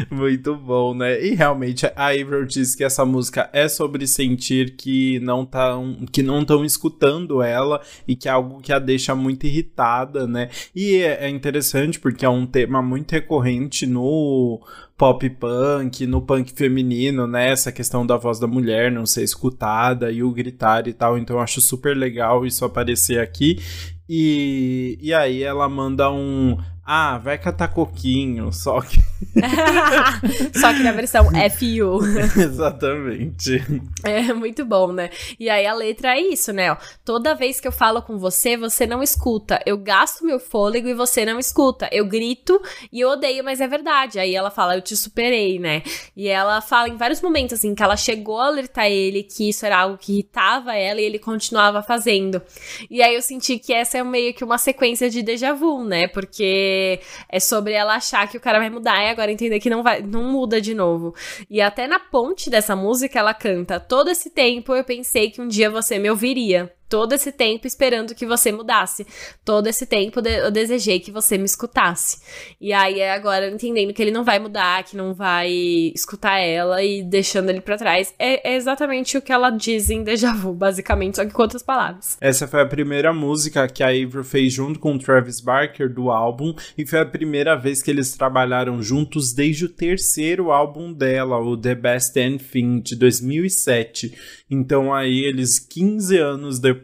muito bom, né? E realmente a Avril diz que essa música é sobre sentir que não tá, que não estão escutando ela e que é algo que a deixa muito irritada, né? E é, é interessante porque é um tema muito recorrente no pop punk, no punk feminino, né? Essa questão da voz da mulher não ser escutada e o gritar e tal. Então eu acho super legal isso aparecer aqui. E, e aí ela manda um ah, vai catar coquinho, só que. só que na versão FU. Exatamente. É muito bom, né? E aí a letra é isso, né? Ó, Toda vez que eu falo com você, você não escuta. Eu gasto meu fôlego e você não escuta. Eu grito e eu odeio, mas é verdade. Aí ela fala, eu te superei, né? E ela fala em vários momentos, assim, que ela chegou a alertar ele que isso era algo que irritava ela e ele continuava fazendo. E aí eu senti que essa é meio que uma sequência de déjà vu, né? Porque é sobre ela achar que o cara vai mudar e agora entender que não vai, não muda de novo. E até na ponte dessa música ela canta: "Todo esse tempo eu pensei que um dia você me ouviria" todo esse tempo esperando que você mudasse. Todo esse tempo eu desejei que você me escutasse. E aí agora entendendo que ele não vai mudar, que não vai escutar ela e deixando ele para trás. É, é, exatamente o que ela diz em Deja Vu, basicamente, só que com outras palavras. Essa foi a primeira música que a Avril fez junto com o Travis Barker do álbum e foi a primeira vez que eles trabalharam juntos desde o terceiro álbum dela, o The Best and Thing de 2007. Então aí eles 15 anos depois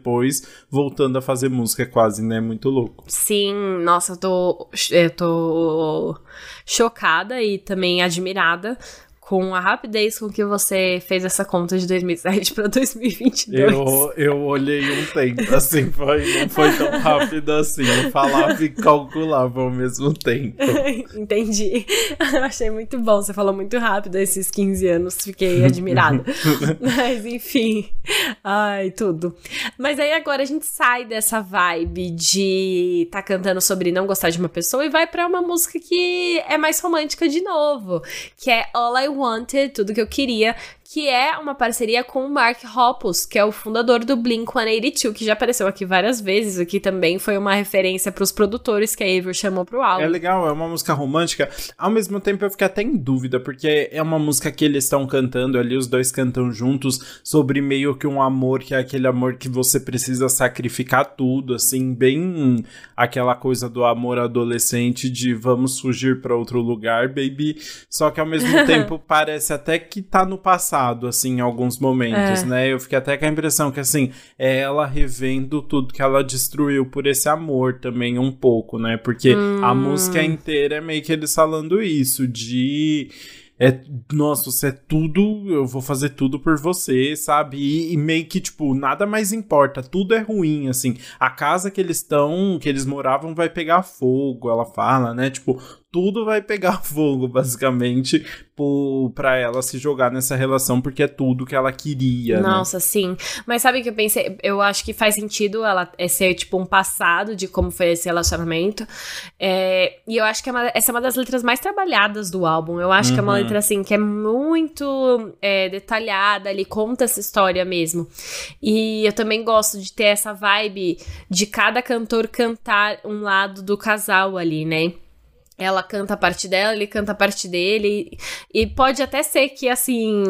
voltando a fazer música quase, né? Muito louco. Sim, nossa, eu tô, eu tô chocada e também admirada com a rapidez com que você fez essa conta de 2007 para 2022. Eu, eu olhei um tempo, assim, foi, não foi tão rápido assim. Eu falava e calculava ao mesmo tempo. Entendi. Achei muito bom. Você falou muito rápido esses 15 anos, fiquei admirada. Mas enfim. Ai, tudo. Mas aí agora a gente sai dessa vibe de tá cantando sobre não gostar de uma pessoa e vai para uma música que é mais romântica de novo, que é All I wanted, tudo que eu queria, que é uma parceria com o Mark Hoppus, que é o fundador do Blink-182, que já apareceu aqui várias vezes, o que também foi uma referência para os produtores que a Avril chamou pro álbum. É legal, é uma música romântica. Ao mesmo tempo eu fiquei até em dúvida, porque é uma música que eles estão cantando ali, os dois cantam juntos, sobre meio que um amor, que é aquele amor que você precisa sacrificar tudo, assim, bem aquela coisa do amor adolescente de vamos fugir para outro lugar, baby. Só que ao mesmo tempo parece até que tá no passado passado, assim, em alguns momentos, é. né? Eu fiquei até com a impressão que, assim, é ela revendo tudo que ela destruiu por esse amor também, um pouco, né? Porque hum. a música inteira é meio que eles falando isso, de é, nossa, você é tudo, eu vou fazer tudo por você, sabe? E, e, meio que, tipo, nada mais importa, tudo é ruim, assim. A casa que eles estão, que eles moravam, vai pegar fogo, ela fala, né? Tipo, tudo vai pegar fogo, basicamente, para ela se jogar nessa relação, porque é tudo que ela queria. Né? Nossa, né? sim. Mas sabe o que eu pensei? Eu acho que faz sentido ela é ser, tipo, um passado de como foi esse relacionamento. É, e eu acho que é uma, essa é uma das letras mais trabalhadas do álbum. Eu acho uhum. que é uma uhum. letra, assim, que é muito é, detalhada, ele conta essa história mesmo. E eu também gosto de ter essa vibe de cada cantor cantar um lado do casal ali, né? Ela canta a parte dela, ele canta a parte dele. E pode até ser que, assim,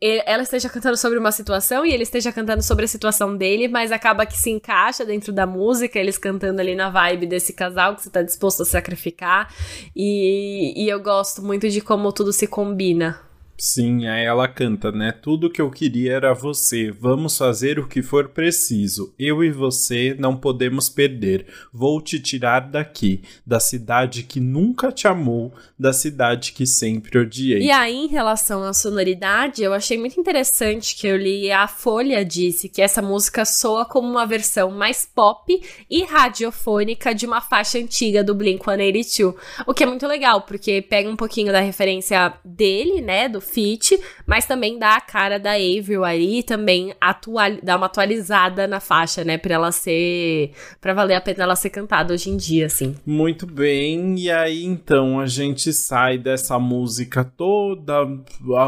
ela esteja cantando sobre uma situação e ele esteja cantando sobre a situação dele, mas acaba que se encaixa dentro da música, eles cantando ali na vibe desse casal que você tá disposto a sacrificar. E, e eu gosto muito de como tudo se combina. Sim, aí ela canta, né? Tudo que eu queria era você. Vamos fazer o que for preciso. Eu e você não podemos perder. Vou te tirar daqui, da cidade que nunca te amou, da cidade que sempre odiei. E aí, em relação à sonoridade, eu achei muito interessante que eu li a Folha disse que essa música soa como uma versão mais pop e radiofônica de uma faixa antiga do Blink-182, o que é muito legal, porque pega um pouquinho da referência dele, né, do fit, mas também dá a cara da Avril aí também atual, dá uma atualizada na faixa, né, pra ela ser, pra valer a pena ela ser cantada hoje em dia, assim. Muito bem, e aí então a gente sai dessa música toda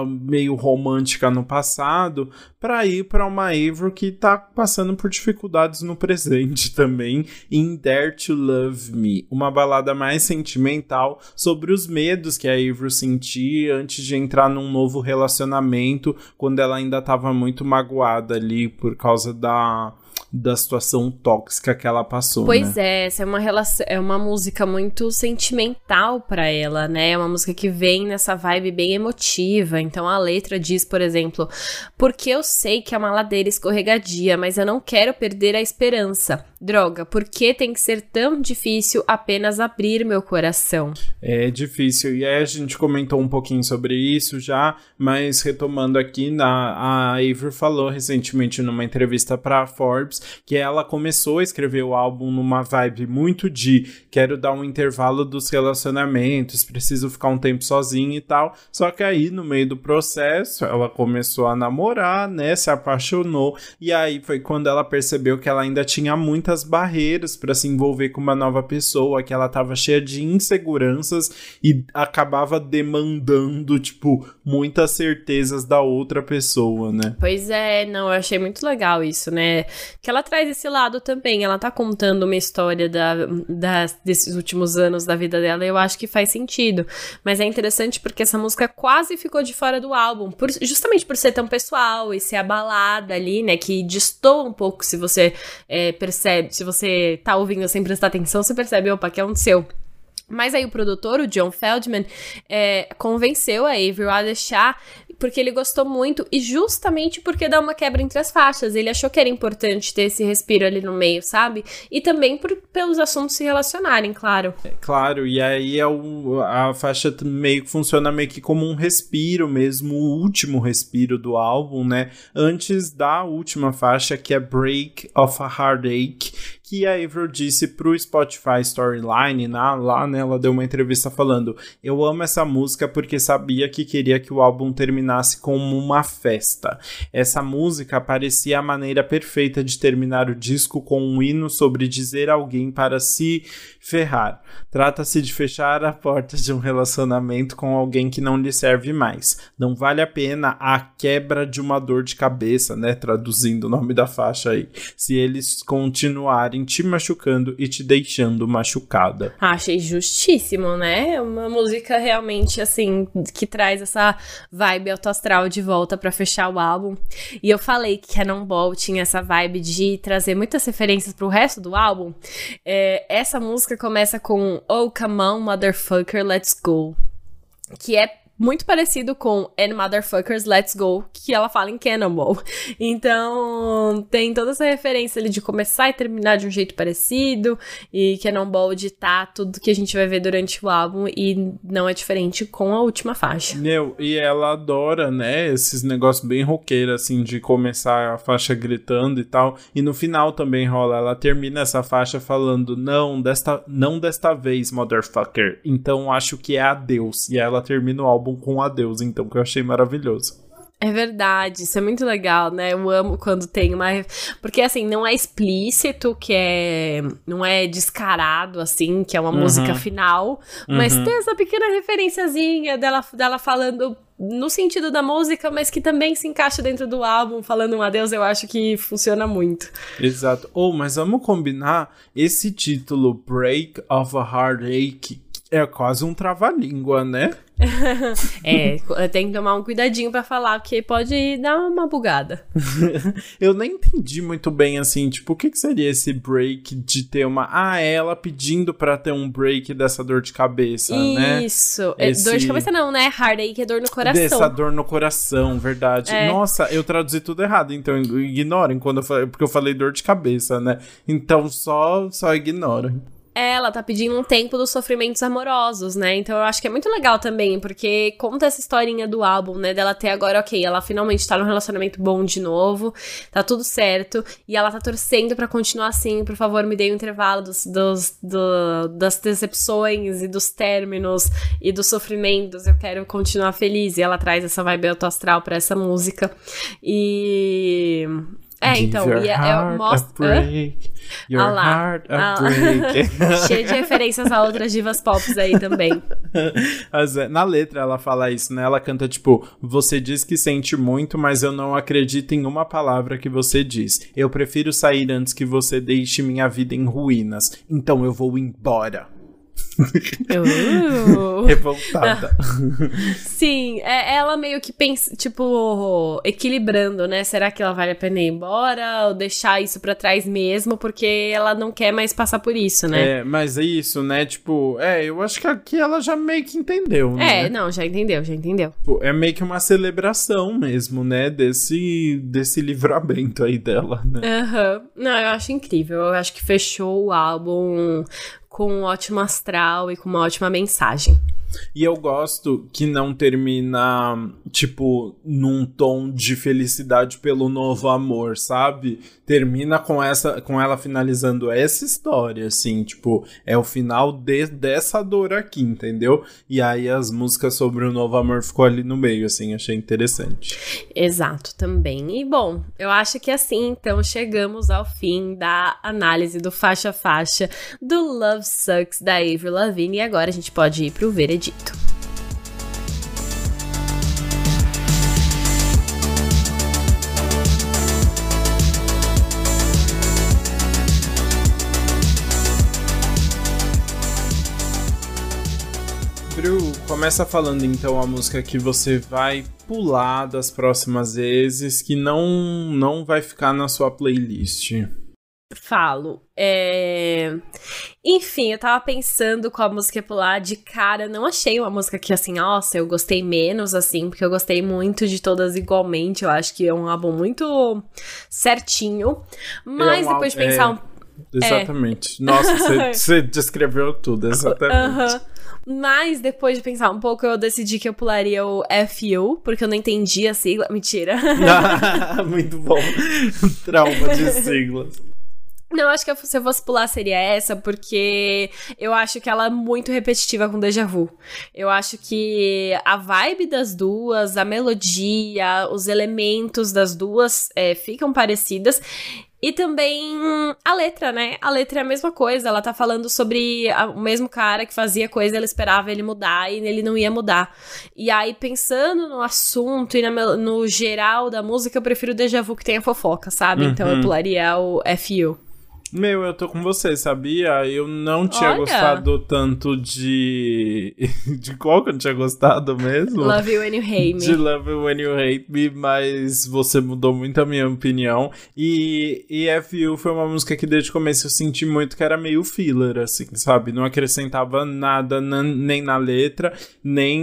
meio romântica no passado para ir para uma Avril que tá passando por dificuldades no presente também, em Dare to Love Me, uma balada mais sentimental sobre os medos que a Avril sentia antes de entrar num novo relacionamento, quando ela ainda estava muito magoada ali por causa da da situação tóxica que ela passou. Pois né? é, essa é uma relação, é uma música muito sentimental para ela, né? É uma música que vem nessa vibe bem emotiva. Então a letra diz, por exemplo, porque eu sei que a maladeira escorregadia, mas eu não quero perder a esperança. Droga, por que tem que ser tão difícil apenas abrir meu coração? É difícil. E aí a gente comentou um pouquinho sobre isso já, mas retomando aqui, na, a Avery falou recentemente numa entrevista para Forbes que ela começou a escrever o álbum numa vibe muito de quero dar um intervalo dos relacionamentos, preciso ficar um tempo sozinha e tal. Só que aí no meio do processo ela começou a namorar, né, se apaixonou e aí foi quando ela percebeu que ela ainda tinha muitas barreiras para se envolver com uma nova pessoa, que ela tava cheia de inseguranças e acabava demandando, tipo, muitas certezas da outra pessoa, né? Pois é, não, eu achei muito legal isso, né? Que ela traz esse lado também. Ela tá contando uma história da, desses últimos anos da vida dela e eu acho que faz sentido. Mas é interessante porque essa música quase ficou de fora do álbum, por, justamente por ser tão pessoal e ser a balada ali, né? Que distou um pouco se você é, percebe se você tá ouvindo sem prestar atenção, você percebe, opa, que seu. Mas aí o produtor, o John Feldman, é, convenceu a Avril a deixar porque ele gostou muito e justamente porque dá uma quebra entre as faixas. Ele achou que era importante ter esse respiro ali no meio, sabe? E também por, pelos assuntos se relacionarem, claro. É, claro, e aí é o, a faixa meio que funciona meio que como um respiro mesmo, o último respiro do álbum, né? Antes da última faixa, que é Break of a Heartache, que a Avril disse pro Spotify Storyline, na, lá, né, ela deu uma entrevista falando: "Eu amo essa música porque sabia que queria que o álbum terminasse como uma festa. Essa música parecia a maneira perfeita de terminar o disco com um hino sobre dizer alguém para se ferrar. Trata-se de fechar a porta de um relacionamento com alguém que não lhe serve mais. Não vale a pena a quebra de uma dor de cabeça, né, traduzindo o nome da faixa aí. Se eles continuarem te machucando e te deixando machucada. Ah, achei justíssimo, né? Uma música realmente, assim, que traz essa vibe autoastral de volta para fechar o álbum. E eu falei que Cannonball tinha essa vibe de trazer muitas referências pro resto do álbum. É, essa música começa com Oh, come on, motherfucker, let's go. Que é muito parecido com And Motherfuckers Let's Go, que ela fala em Cannonball. Então, tem toda essa referência ali de começar e terminar de um jeito parecido, e Cannonball tá tudo que a gente vai ver durante o álbum, e não é diferente com a última faixa. Meu, e ela adora, né, esses negócios bem roqueiros, assim, de começar a faixa gritando e tal, e no final também rola, ela termina essa faixa falando, não, desta, não desta vez, motherfucker, então acho que é adeus, e ela termina o álbum álbum com adeus, então, que eu achei maravilhoso. É verdade, isso é muito legal, né? Eu amo quando tem uma. Porque assim, não é explícito, que é. Não é descarado, assim, que é uma uhum. música final, mas uhum. tem essa pequena referenciazinha dela, dela falando no sentido da música, mas que também se encaixa dentro do álbum, falando um adeus, eu acho que funciona muito. Exato. Ou, oh, mas vamos combinar esse título, Break of a Heartache, é quase um trava-língua, né? é, tem que tomar um cuidadinho para falar, porque pode dar uma bugada. eu nem entendi muito bem, assim, tipo, o que, que seria esse break de ter uma. Ah, é ela pedindo para ter um break dessa dor de cabeça, Isso. né? Isso. É, esse... Dor de cabeça não, né? Heartache é dor no coração. Dessa dor no coração, verdade. É. Nossa, eu traduzi tudo errado, então ignorem quando eu falei, porque eu falei dor de cabeça, né? Então só, só ignorem ela tá pedindo um tempo dos sofrimentos amorosos, né? Então eu acho que é muito legal também, porque conta essa historinha do álbum, né? Dela ter agora, ok, ela finalmente tá num relacionamento bom de novo, tá tudo certo, e ela tá torcendo para continuar assim, por favor, me dê um intervalo dos, dos, do, das decepções e dos términos e dos sofrimentos, eu quero continuar feliz. E ela traz essa vibe autoastral pra essa música. E é, Give então, e é, mostra. Your ah lá, heart a break. Cheio de referências a outras divas pop aí também. É, na letra ela fala isso, né? Ela canta tipo: Você diz que sente muito, mas eu não acredito em uma palavra que você diz. Eu prefiro sair antes que você deixe minha vida em ruínas. Então eu vou embora. Uh. Revoltada. Sim, é ela meio que pensa, tipo, equilibrando, né? Será que ela vale a pena ir embora ou deixar isso para trás mesmo? Porque ela não quer mais passar por isso, né? É, mas é isso, né? Tipo, é, eu acho que aqui ela já meio que entendeu, né? É, não, já entendeu, já entendeu. Tipo, é meio que uma celebração mesmo, né? Desse, desse livramento aí dela, né? Aham. Uhum. Não, eu acho incrível. Eu acho que fechou o álbum com um ótimo astral e com uma ótima mensagem. E eu gosto que não termina, tipo, num tom de felicidade pelo novo amor, sabe? Termina com essa com ela finalizando essa história, assim, tipo, é o final de, dessa dor aqui, entendeu? E aí as músicas sobre o novo amor ficou ali no meio, assim, achei interessante. Exato, também. E bom, eu acho que assim, então, chegamos ao fim da análise do faixa faixa do Love Sucks da Avril Lavigne e agora a gente pode ir pro veredito acredito. Bru, começa falando então a música que você vai pular das próximas vezes, que não não vai ficar na sua playlist falo. É... Enfim, eu tava pensando com a música pular de cara. Não achei uma música que, assim, nossa, eu gostei menos, assim, porque eu gostei muito de todas igualmente. Eu acho que é um álbum muito certinho. Mas é um depois de pensar é... um. Exatamente. É. Nossa, você descreveu tudo, exatamente. Uh -huh. Mas depois de pensar um pouco, eu decidi que eu pularia o FU, porque eu não entendi a sigla. Mentira. Muito bom. Trauma de siglas. Não, acho que se eu fosse pular seria essa, porque eu acho que ela é muito repetitiva com Deja Vu. Eu acho que a vibe das duas, a melodia, os elementos das duas é, ficam parecidas. E também a letra, né? A letra é a mesma coisa. Ela tá falando sobre a, o mesmo cara que fazia coisa, ela esperava ele mudar e ele não ia mudar. E aí, pensando no assunto e na, no geral da música, eu prefiro o Deja Vu que tem a fofoca, sabe? Uhum. Então eu uhum. pularia o FU. Meu, eu tô com você, sabia? Eu não tinha Olha. gostado tanto de. De qual que eu não tinha gostado mesmo? Love You When You Hate Me. De Love You When You Hate Me, mas você mudou muito a minha opinião. E, e FU foi uma música que desde o começo eu senti muito que era meio filler, assim, sabe? Não acrescentava nada nem na letra, nem,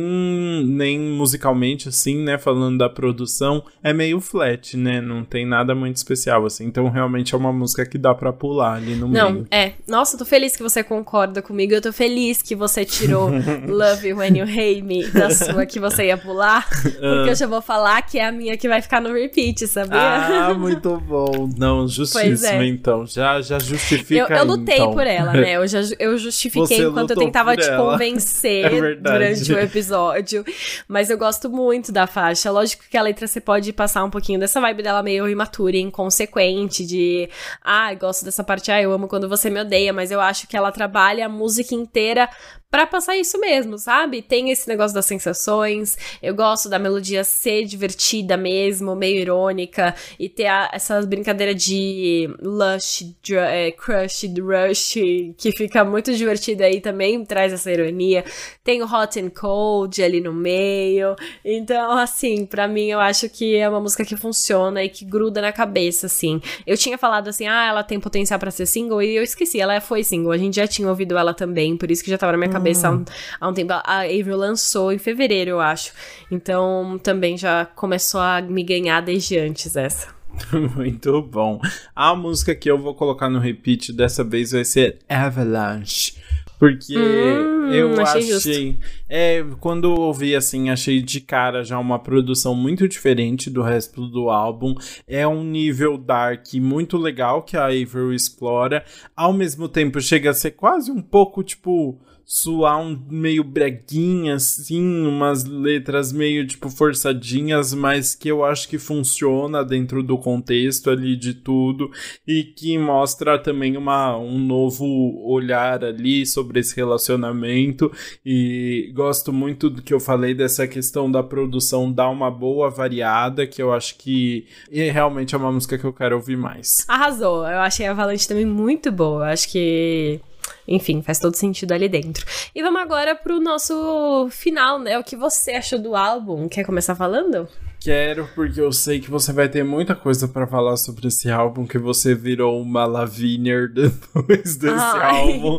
nem musicalmente, assim, né? Falando da produção. É meio flat, né? Não tem nada muito especial, assim. Então realmente é uma música que dá pra pular pular ali no Não, meio. é. Nossa, eu tô feliz que você concorda comigo. Eu tô feliz que você tirou Love When You Hate Me da sua que você ia pular. Porque uh. eu já vou falar que é a minha que vai ficar no repeat, sabia? Ah, muito bom. Não, justíssimo, é. então. Já, já justifica Eu, eu lutei então. por ela, né? Eu, já, eu justifiquei você enquanto eu tentava te ela. convencer é durante o episódio. Mas eu gosto muito da faixa. Lógico que a letra você pode passar um pouquinho dessa vibe dela meio imatura e inconsequente, de ah, gosto dessa parte, ah, eu amo quando você me odeia, mas eu acho que ela trabalha a música inteira para passar isso mesmo, sabe? Tem esse negócio das sensações, eu gosto da melodia ser divertida mesmo, meio irônica, e ter a, essas brincadeiras de lush, é, crush, rush, que fica muito divertida aí também, traz essa ironia. Tem o hot and cold ali no meio, então, assim, para mim eu acho que é uma música que funciona e que gruda na cabeça, assim. Eu tinha falado assim, ah, ela tem potencial para ser single, e eu esqueci, ela foi single, a gente já tinha ouvido ela também, por isso que já tava na minha cabeça cabeça há, um, hum. há um tempo. A Avril lançou em fevereiro, eu acho. Então também já começou a me ganhar desde antes essa. Muito bom. A música que eu vou colocar no repeat dessa vez vai ser Avalanche. Porque hum, eu achei. achei é, quando eu ouvi assim, achei de cara já uma produção muito diferente do resto do álbum. É um nível dark muito legal que a Avril explora. Ao mesmo tempo, chega a ser quase um pouco tipo suar um meio breguinha, assim, umas letras meio tipo forçadinhas, mas que eu acho que funciona dentro do contexto ali de tudo e que mostra também uma, um novo olhar ali sobre esse relacionamento. E gosto muito do que eu falei dessa questão da produção dar uma boa variada, que eu acho que e realmente é uma música que eu quero ouvir mais. Arrasou, eu achei a Valente também muito boa, eu acho que enfim, faz todo sentido ali dentro. E vamos agora pro nosso final, né? O que você achou do álbum? Quer começar falando? Quero, porque eu sei que você vai ter muita coisa para falar sobre esse álbum, que você virou uma Lavinier depois desse Ai. álbum.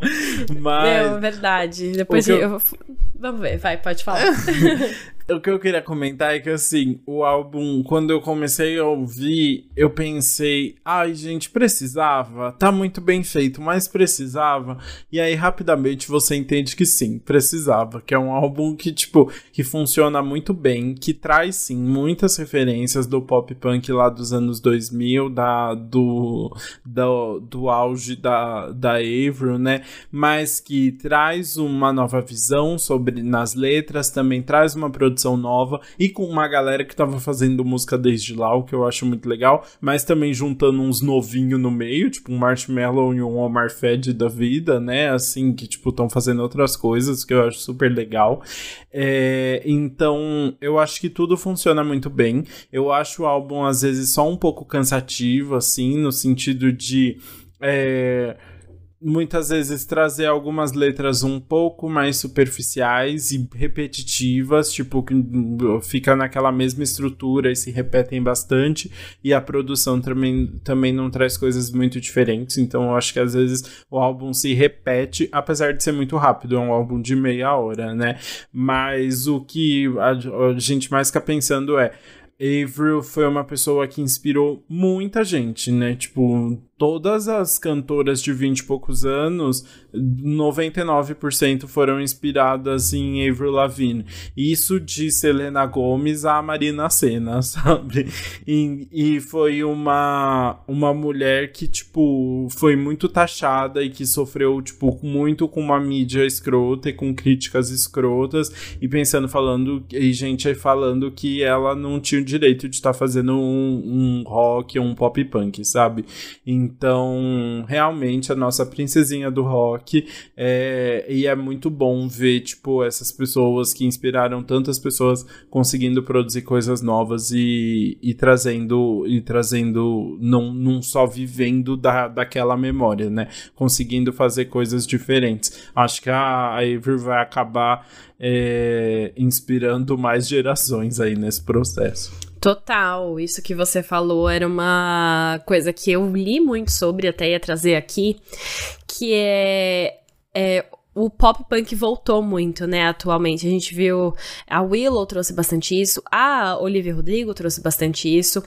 Mas. Não, verdade. Depois eu... eu... Vamos ver, vai, pode falar. o que eu queria comentar é que, assim, o álbum, quando eu comecei a ouvir, eu pensei, ai, gente, precisava, tá muito bem feito, mas precisava. E aí, rapidamente, você entende que sim, precisava, que é um álbum que, tipo, que funciona muito bem, que traz, sim, muitas referências do pop punk lá dos anos 2000, da, do, do, do auge da, da Avril, né? Mas que traz uma nova visão sobre nas letras, também traz uma produção produção nova e com uma galera que tava fazendo música desde lá, o que eu acho muito legal, mas também juntando uns novinhos no meio, tipo um Marshmallow e um Omar Fed da vida, né? Assim, que tipo estão fazendo outras coisas que eu acho super legal. É, então, eu acho que tudo funciona muito bem. Eu acho o álbum às vezes só um pouco cansativo, assim, no sentido de. É, muitas vezes trazer algumas letras um pouco mais superficiais e repetitivas, tipo, que fica naquela mesma estrutura e se repetem bastante, e a produção também, também não traz coisas muito diferentes, então eu acho que às vezes o álbum se repete, apesar de ser muito rápido, é um álbum de meia hora, né? Mas o que a, a gente mais fica pensando é Avril foi uma pessoa que inspirou muita gente, né? Tipo, todas as cantoras de 20 e poucos anos, 99% foram inspiradas em Avril Lavigne. Isso de Selena Gomez a Marina Senna, sabe? E, e foi uma, uma mulher que, tipo, foi muito taxada e que sofreu, tipo, muito com uma mídia escrota e com críticas escrotas e pensando, falando, e gente falando que ela não tinha o direito de estar tá fazendo um, um rock ou um pop punk, sabe? Então, então, realmente, a nossa princesinha do rock. É, e é muito bom ver, tipo, essas pessoas que inspiraram tantas pessoas conseguindo produzir coisas novas e, e trazendo, e trazendo não, não só vivendo da, daquela memória, né? Conseguindo fazer coisas diferentes. Acho que a Avery vai acabar é, inspirando mais gerações aí nesse processo. Total, isso que você falou era uma coisa que eu li muito sobre, até ia trazer aqui, que é, é o pop punk voltou muito, né, atualmente. A gente viu a Willow trouxe bastante isso, a Olivia Rodrigo trouxe bastante isso.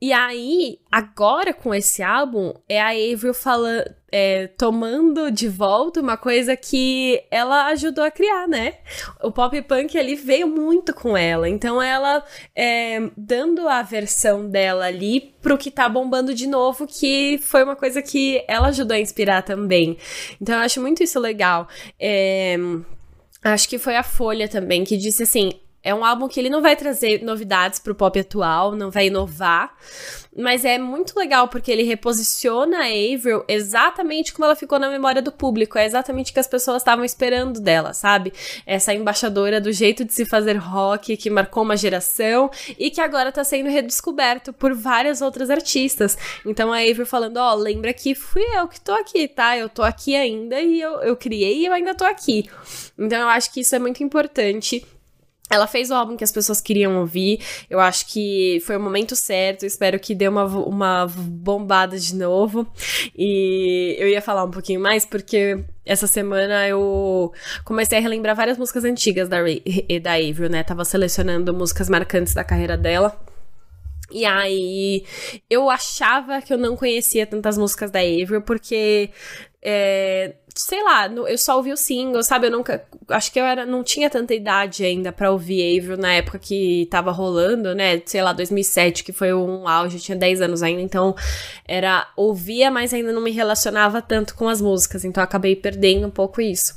E aí, agora com esse álbum, é a Avril falando, é, tomando de volta uma coisa que ela ajudou a criar, né? O pop punk ali veio muito com ela. Então ela é, dando a versão dela ali pro que tá bombando de novo, que foi uma coisa que ela ajudou a inspirar também. Então eu acho muito isso legal. É, acho que foi a Folha também que disse assim: É um álbum que ele não vai trazer novidades pro pop atual, não vai inovar, mas é muito legal porque ele reposiciona a Avril exatamente como ela ficou na memória do público, é exatamente o que as pessoas estavam esperando dela, sabe? Essa embaixadora do jeito de se fazer rock que marcou uma geração e que agora tá sendo redescoberto por várias outras artistas. Então a Avril falando, ó, oh, lembra que fui eu que tô aqui, tá? Eu tô aqui ainda e eu, eu criei e eu ainda tô aqui. Então eu acho que isso é muito importante ela fez o álbum que as pessoas queriam ouvir. Eu acho que foi o momento certo. Espero que dê uma, uma bombada de novo. E eu ia falar um pouquinho mais, porque essa semana eu comecei a relembrar várias músicas antigas da, da Avril, né? Tava selecionando músicas marcantes da carreira dela. E aí, eu achava que eu não conhecia tantas músicas da Avril, porque é, sei lá, eu só ouvi o single, sabe? Eu nunca. Acho que eu era, não tinha tanta idade ainda para ouvir Avril na época que tava rolando, né? Sei lá, 2007, que foi um auge, eu tinha 10 anos ainda, então era. Ouvia, mas ainda não me relacionava tanto com as músicas, então acabei perdendo um pouco isso.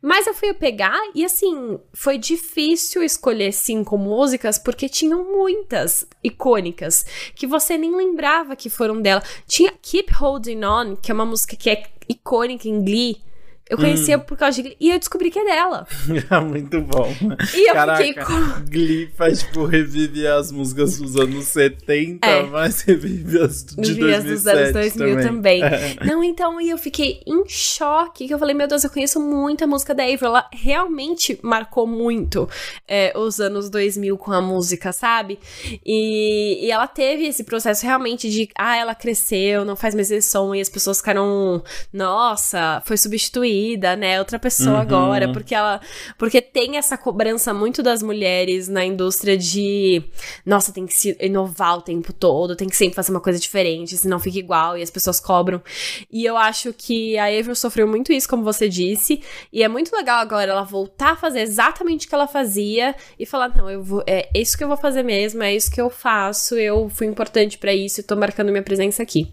Mas eu fui pegar e assim, foi difícil escolher cinco músicas porque tinham muitas icônicas que você nem lembrava que foram dela. Tinha Keep Holding On, que é uma música que é icônica em Glee. Eu conhecia hum. por causa de Glee. E eu descobri que é dela. É muito bom. E eu Caraca, fiquei com. Glee faz, tipo, revive as músicas dos anos 70, é. mas revive as de revive 2007 as dos anos 2000 também. também. É. Não, então, e eu fiquei em choque. Que eu falei, meu Deus, eu conheço muita música da Avril. Ela realmente marcou muito é, os anos 2000 com a música, sabe? E, e ela teve esse processo realmente de, ah, ela cresceu, não faz mais esse som, e as pessoas ficaram, nossa, foi substituída vida, né? Outra pessoa uhum. agora, porque ela. Porque tem essa cobrança muito das mulheres na indústria de. Nossa, tem que se inovar o tempo todo, tem que sempre fazer uma coisa diferente, senão fica igual e as pessoas cobram. E eu acho que a Avril sofreu muito isso, como você disse, e é muito legal agora ela voltar a fazer exatamente o que ela fazia e falar: não, eu vou. É isso que eu vou fazer mesmo, é isso que eu faço, eu fui importante para isso e tô marcando minha presença aqui.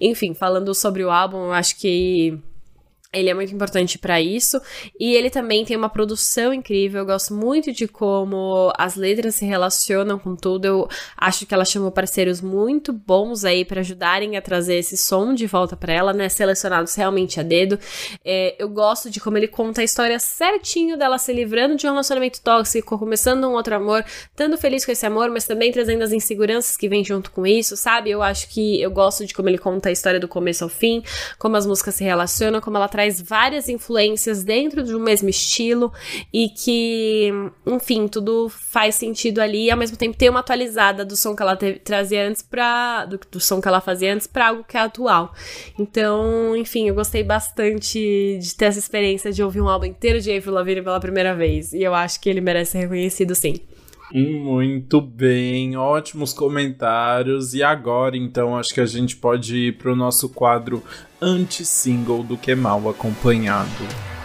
Enfim, falando sobre o álbum, eu acho que ele é muito importante para isso e ele também tem uma produção incrível. Eu gosto muito de como as letras se relacionam com tudo. Eu acho que ela chamou parceiros muito bons aí para ajudarem a trazer esse som de volta para ela, né? Selecionados realmente a dedo. É, eu gosto de como ele conta a história certinho dela se livrando de um relacionamento tóxico, começando um outro amor, estando feliz com esse amor, mas também trazendo as inseguranças que vêm junto com isso, sabe? Eu acho que eu gosto de como ele conta a história do começo ao fim, como as músicas se relacionam, como ela traz várias influências dentro de um mesmo estilo e que, enfim, tudo faz sentido ali e ao mesmo tempo tem uma atualizada do som que ela trazia antes para do, do, som que ela fazia antes para algo que é atual. Então, enfim, eu gostei bastante de ter essa experiência de ouvir um álbum inteiro de Avril Lavigne pela primeira vez e eu acho que ele merece ser reconhecido sim. Muito bem, ótimos comentários. E agora, então, acho que a gente pode ir para o nosso quadro anti-single do que mal acompanhado.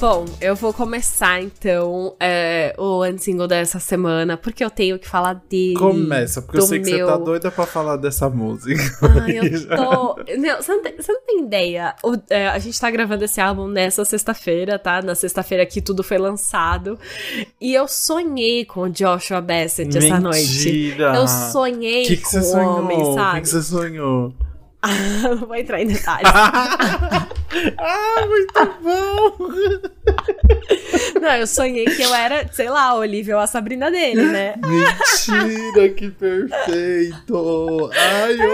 Bom, eu vou começar então é, o single dessa semana, porque eu tenho que falar dele. Começa, porque eu sei que meu... você tá doida pra falar dessa música. Ai, eu tô. não, você, não tem, você não tem ideia. O, é, a gente tá gravando esse álbum nessa sexta-feira, tá? Na sexta-feira que tudo foi lançado. E eu sonhei com o Joshua Bassett Mentira. essa noite. Eu sonhei que que com o homem, sabe? O que, que você sonhou? não vou entrar em detalhes. ah, muito bom! Não, eu sonhei que eu era, sei lá, a Olivia ou a Sabrina dele, né? Mentira, que perfeito! Ai, eu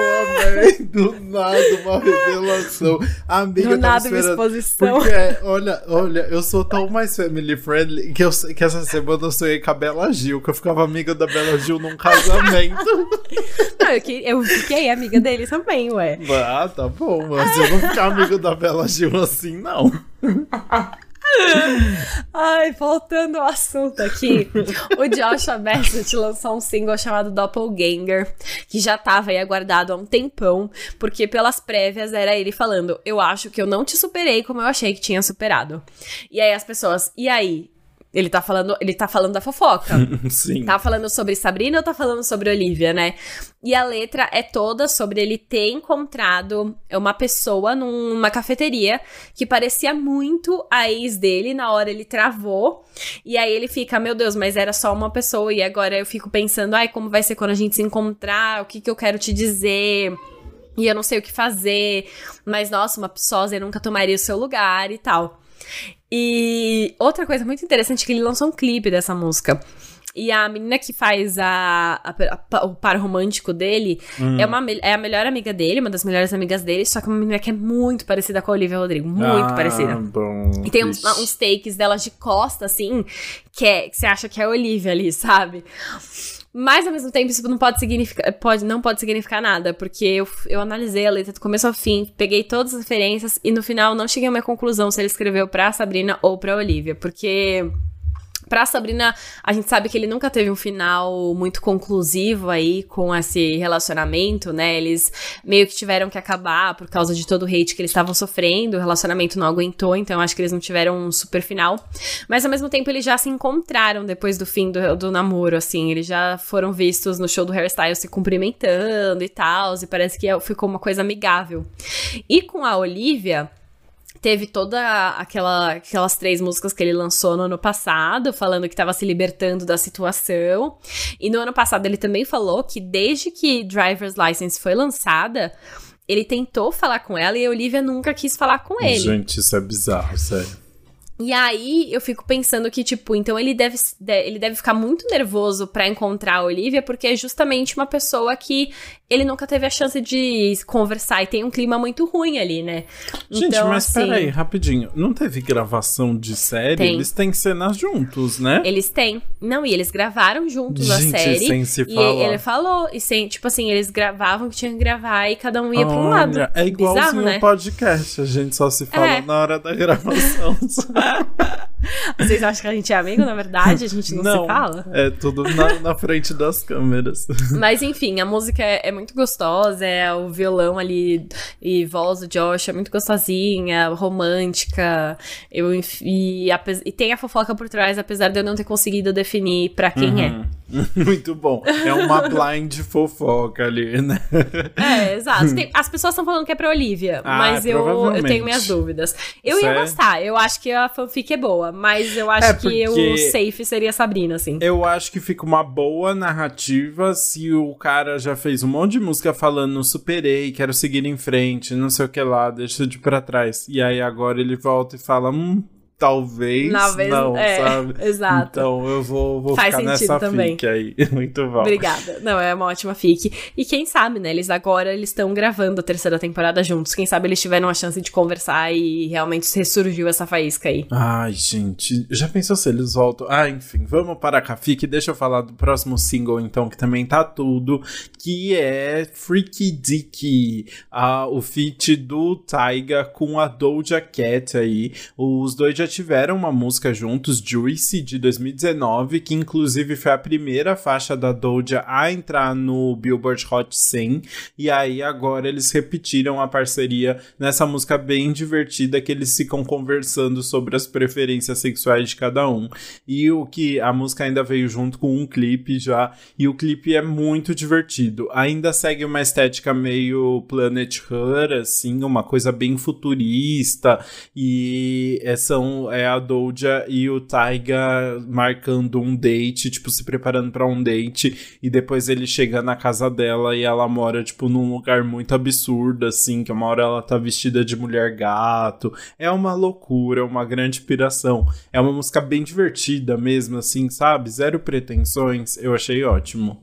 amei! Do nada, uma revelação. Amiga, Do nada, uma exposição. Porque, olha, olha, eu sou tão mais family friendly que, eu, que essa semana eu sonhei com a Bela Gil, que eu ficava amiga da Bela Gil num casamento. Não, eu, eu fiquei amiga dele também, ué. Ah, tá bom, mas eu vou ficar amigo da Bela Gil assim, não. Ai, voltando ao assunto aqui, o Joshua Bassett lançou um single chamado Doppelganger, que já tava aí aguardado há um tempão, porque pelas prévias era ele falando: Eu acho que eu não te superei como eu achei que tinha superado. E aí as pessoas, e aí? Ele tá falando, ele tá falando da fofoca. Sim. Tá falando sobre Sabrina ou tá falando sobre Olivia, né? E a letra é toda sobre ele ter encontrado uma pessoa numa cafeteria que parecia muito a ex dele. Na hora ele travou. E aí ele fica, meu Deus, mas era só uma pessoa. E agora eu fico pensando, ai, como vai ser quando a gente se encontrar? O que, que eu quero te dizer? E eu não sei o que fazer. Mas, nossa, uma sósia nunca tomaria o seu lugar e tal. E outra coisa muito interessante é que ele lançou um clipe dessa música. E a menina que faz a, a, a, o par romântico dele hum. é, uma, é a melhor amiga dele, uma das melhores amigas dele, só que uma menina que é muito parecida com a Olivia Rodrigo. Muito ah, parecida. Bom, e tem uns, uns, takes delas de costa, assim, que, é, que você acha que é a Olivia ali, sabe? Mas ao mesmo tempo, isso não pode significar, pode, não pode significar nada, porque eu, eu analisei a letra do começo ao fim, peguei todas as referências e no final não cheguei a uma conclusão se ele escreveu pra Sabrina ou pra Olivia, porque Pra Sabrina, a gente sabe que ele nunca teve um final muito conclusivo aí com esse relacionamento, né? Eles meio que tiveram que acabar por causa de todo o hate que eles estavam sofrendo, o relacionamento não aguentou, então acho que eles não tiveram um super final. Mas ao mesmo tempo eles já se encontraram depois do fim do, do namoro, assim. Eles já foram vistos no show do Hairstyle se cumprimentando e tal, e parece que ficou uma coisa amigável. E com a Olivia teve toda aquela aquelas três músicas que ele lançou no ano passado, falando que estava se libertando da situação. E no ano passado ele também falou que desde que Driver's License foi lançada, ele tentou falar com ela e a Olivia nunca quis falar com ele. Gente, isso é bizarro, sério. E aí eu fico pensando que, tipo, então ele deve, ele deve ficar muito nervoso para encontrar a Olivia, porque é justamente uma pessoa que ele nunca teve a chance de conversar e tem um clima muito ruim ali, né? Gente, então, mas assim, peraí, rapidinho. Não teve gravação de série? Tem. Eles têm cenas juntos, né? Eles têm. Não, e eles gravaram juntos Gente, a série. Sem se e falar. ele falou, e sem, tipo assim, eles gravavam que tinham que gravar e cada um ia Olha, pra um lado. É igualzinho Bizarro, né? podcast, a gente só se fala é. na hora da gravação. Vocês acham que a gente é amigo, na verdade? A gente não, não se fala? É tudo na, na, frente das câmeras. Mas enfim, a música é, é, muito gostosa, é o violão ali e voz do Josh é muito gostosinha, romântica. Eu, e, e, tem a fofoca por trás, apesar de eu não ter conseguido definir para quem é. uhum. é. Muito bom. É uma blind fofoca ali, né? É, exato. Tem, as pessoas estão falando que é pra Olivia, ah, mas eu, eu tenho minhas dúvidas. Eu ia gostar, eu acho que a fanfic é boa, mas eu acho é que o safe seria Sabrina, assim. Eu acho que fica uma boa narrativa se o cara já fez um monte de música falando superei, quero seguir em frente, não sei o que lá, deixa de pra trás. E aí agora ele volta e fala, hum, talvez, talvez não, é, sabe? Exato. Então eu vou, vou Faz ficar nessa também. fic aí. Muito bom. Obrigada. Não, é uma ótima fic. E quem sabe, né? Eles agora eles estão gravando a terceira temporada juntos. Quem sabe eles tiveram a chance de conversar e realmente ressurgiu essa faísca aí. Ai, gente. Já pensou se eles voltam? Ah, enfim. Vamos para a fic. Deixa eu falar do próximo single, então, que também tá tudo. Que é Freaky Dicky. Ah, o feat do Taiga com a Doja Cat aí. Os dois já tiveram uma música juntos, Juicy, de 2019, que inclusive foi a primeira faixa da Doja a entrar no Billboard Hot 100. E aí agora eles repetiram a parceria nessa música bem divertida que eles ficam conversando sobre as preferências sexuais de cada um. E o que a música ainda veio junto com um clipe já, e o clipe é muito divertido. Ainda segue uma estética meio Planet Her, assim, uma coisa bem futurista, e é, é a Doja e o Taiga marcando um date, tipo, se preparando para um date, e depois ele chega na casa dela e ela mora, tipo, num lugar muito absurdo, assim, que uma hora ela tá vestida de mulher gato. É uma loucura, é uma grande inspiração. É uma música bem divertida mesmo, assim, sabe? Zero pretensões. Eu achei ótimo.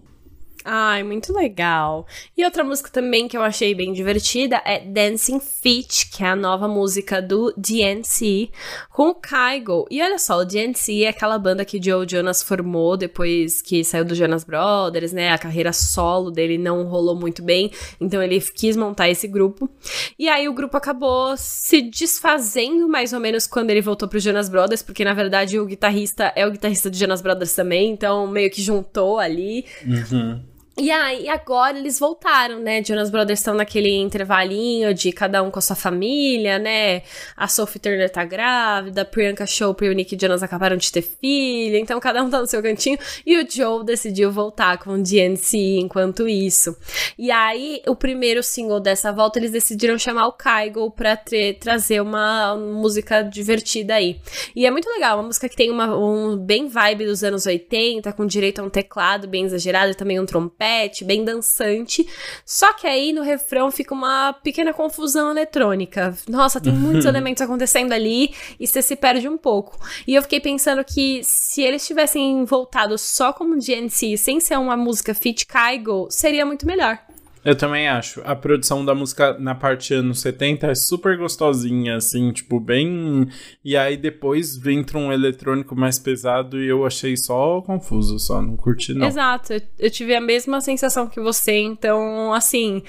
Ai, muito legal. E outra música também que eu achei bem divertida é Dancing Feet, que é a nova música do DNC com o Kygo. E olha só, o DNC é aquela banda que Joe Jonas formou depois que saiu do Jonas Brothers, né? A carreira solo dele não rolou muito bem, então ele quis montar esse grupo. E aí o grupo acabou se desfazendo mais ou menos quando ele voltou pro Jonas Brothers, porque na verdade o guitarrista é o guitarrista do Jonas Brothers também, então meio que juntou ali. Uhum. E aí, agora eles voltaram, né? Jonas Brothers estão naquele intervalinho de cada um com a sua família, né? A Sophie Turner tá grávida, Priyanka Chopra e o Nick Jonas acabaram de ter filho, então cada um tá no seu cantinho. E o Joe decidiu voltar com o DNC enquanto isso. E aí, o primeiro single dessa volta, eles decidiram chamar o Kygo pra trazer uma música divertida aí. E é muito legal, uma música que tem uma, um bem vibe dos anos 80, com direito a um teclado bem exagerado e também um trompete trompete, bem dançante. Só que aí no refrão fica uma pequena confusão eletrônica. Nossa, tem muitos elementos acontecendo ali e você se perde um pouco. E eu fiquei pensando que se eles tivessem voltado só como GNC, sem ser uma música Fit Kygo, seria muito melhor. Eu também acho. A produção da música na parte anos 70 é super gostosinha, assim, tipo, bem. E aí depois entra um eletrônico mais pesado e eu achei só confuso, só não curti, não. Exato. Eu tive a mesma sensação que você, então, assim,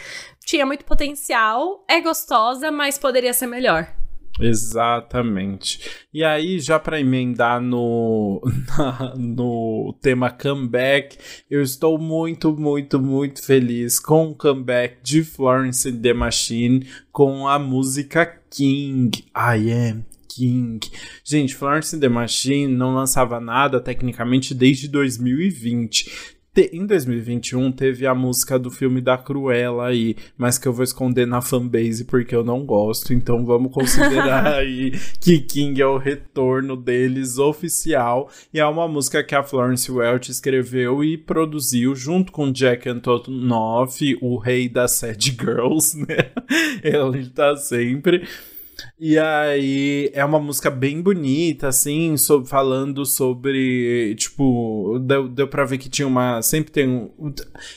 tinha muito potencial, é gostosa, mas poderia ser melhor. Exatamente. E aí, já para emendar no, na, no tema comeback, eu estou muito, muito, muito feliz com o comeback de Florence and the Machine com a música King. I am King. Gente, Florence and the Machine não lançava nada tecnicamente desde 2020. Te, em 2021 teve a música do filme da Cruella aí, mas que eu vou esconder na fanbase porque eu não gosto, então vamos considerar aí que King é o retorno deles oficial e é uma música que a Florence Welch escreveu e produziu junto com Jack Antonoff, o rei das Sad Girls, né? Ele tá sempre e aí é uma música bem bonita, assim, sobre, falando sobre. Tipo, deu, deu pra ver que tinha uma. Sempre tem um.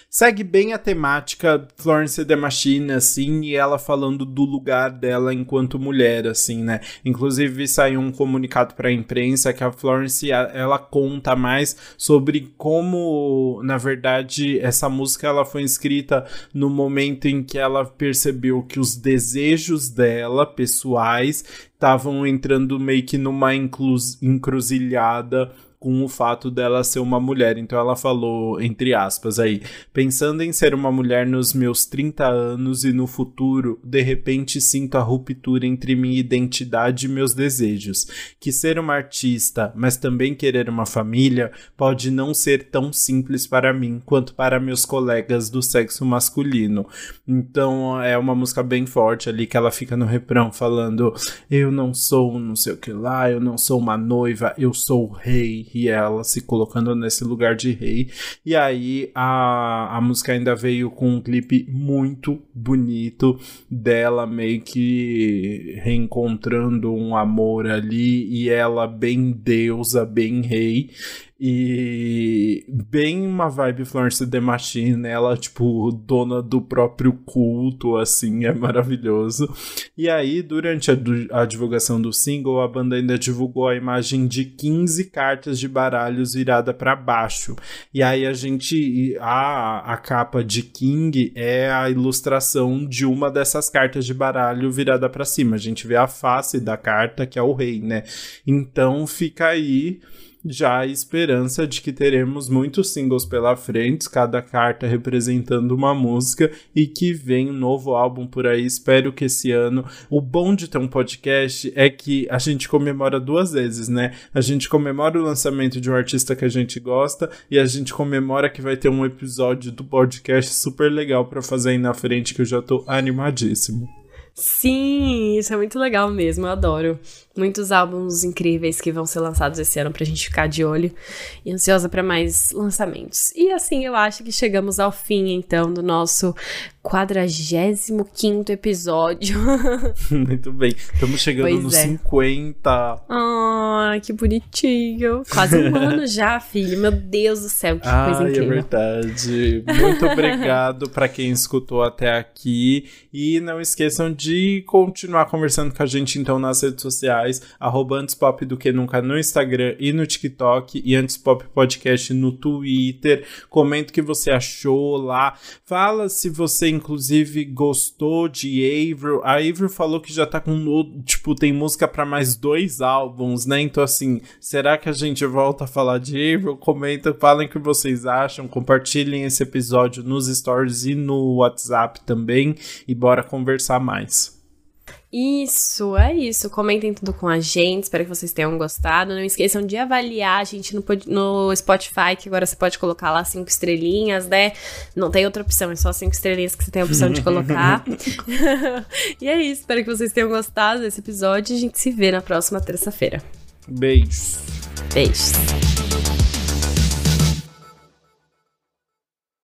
Segue bem a temática Florence the Machine, assim, e ela falando do lugar dela enquanto mulher, assim, né? Inclusive saiu um comunicado pra imprensa que a Florence ela conta mais sobre como, na verdade, essa música ela foi escrita no momento em que ela percebeu que os desejos dela, pessoal, pessoais estavam entrando meio que numa encruzilhada com o fato dela ser uma mulher. Então ela falou, entre aspas, aí, pensando em ser uma mulher nos meus 30 anos e no futuro, de repente sinto a ruptura entre minha identidade e meus desejos. Que ser uma artista, mas também querer uma família, pode não ser tão simples para mim quanto para meus colegas do sexo masculino. Então é uma música bem forte ali que ela fica no refrão falando: Eu não sou não sei o que lá, eu não sou uma noiva, eu sou o rei e ela se colocando nesse lugar de rei. E aí a, a música ainda veio com um clipe muito bonito dela meio que reencontrando um amor ali e ela bem deusa, bem rei. E bem uma vibe Florence The Machine, né? ela, tipo, dona do próprio culto, assim, é maravilhoso. E aí, durante a, a, divulgação do single, a banda ainda divulgou a imagem de 15 cartas de baralhos virada para baixo. E aí a gente. A, a capa de King é a ilustração de uma dessas cartas de baralho virada para cima. A gente vê a face da carta, que é o rei, né? Então fica aí já a esperança de que teremos muitos singles pela frente, cada carta representando uma música e que vem um novo álbum por aí. Espero que esse ano. O bom de ter um podcast é que a gente comemora duas vezes, né? A gente comemora o lançamento de um artista que a gente gosta e a gente comemora que vai ter um episódio do podcast super legal para fazer aí na frente que eu já tô animadíssimo. Sim, isso é muito legal mesmo, eu adoro. Muitos álbuns incríveis que vão ser lançados esse ano pra gente ficar de olho e ansiosa para mais lançamentos. E assim eu acho que chegamos ao fim então do nosso 45 episódio. Muito bem. Estamos chegando pois nos é. 50. Ai, que bonitinho. Quase um ano já, filho. Meu Deus do céu, que Ai, coisa é incrível. É verdade. Muito obrigado para quem escutou até aqui. E não esqueçam de continuar conversando com a gente então nas redes sociais. Arroba antes pop do que nunca no Instagram e no TikTok. E antes pop podcast no Twitter. Comenta o que você achou lá. Fala se você inclusive, gostou de Avril. A Avril falou que já tá com, tipo, tem música para mais dois álbuns, né? Então, assim, será que a gente volta a falar de Avril? Comenta, falem o que vocês acham, compartilhem esse episódio nos stories e no WhatsApp também e bora conversar mais. Isso, é isso. Comentem tudo com a gente. Espero que vocês tenham gostado. Não esqueçam de avaliar a gente no, no Spotify, que agora você pode colocar lá cinco estrelinhas, né? Não tem outra opção, é só cinco estrelinhas que você tem a opção de colocar. e é isso. Espero que vocês tenham gostado desse episódio. A gente se vê na próxima terça-feira. Beijos. Beijos.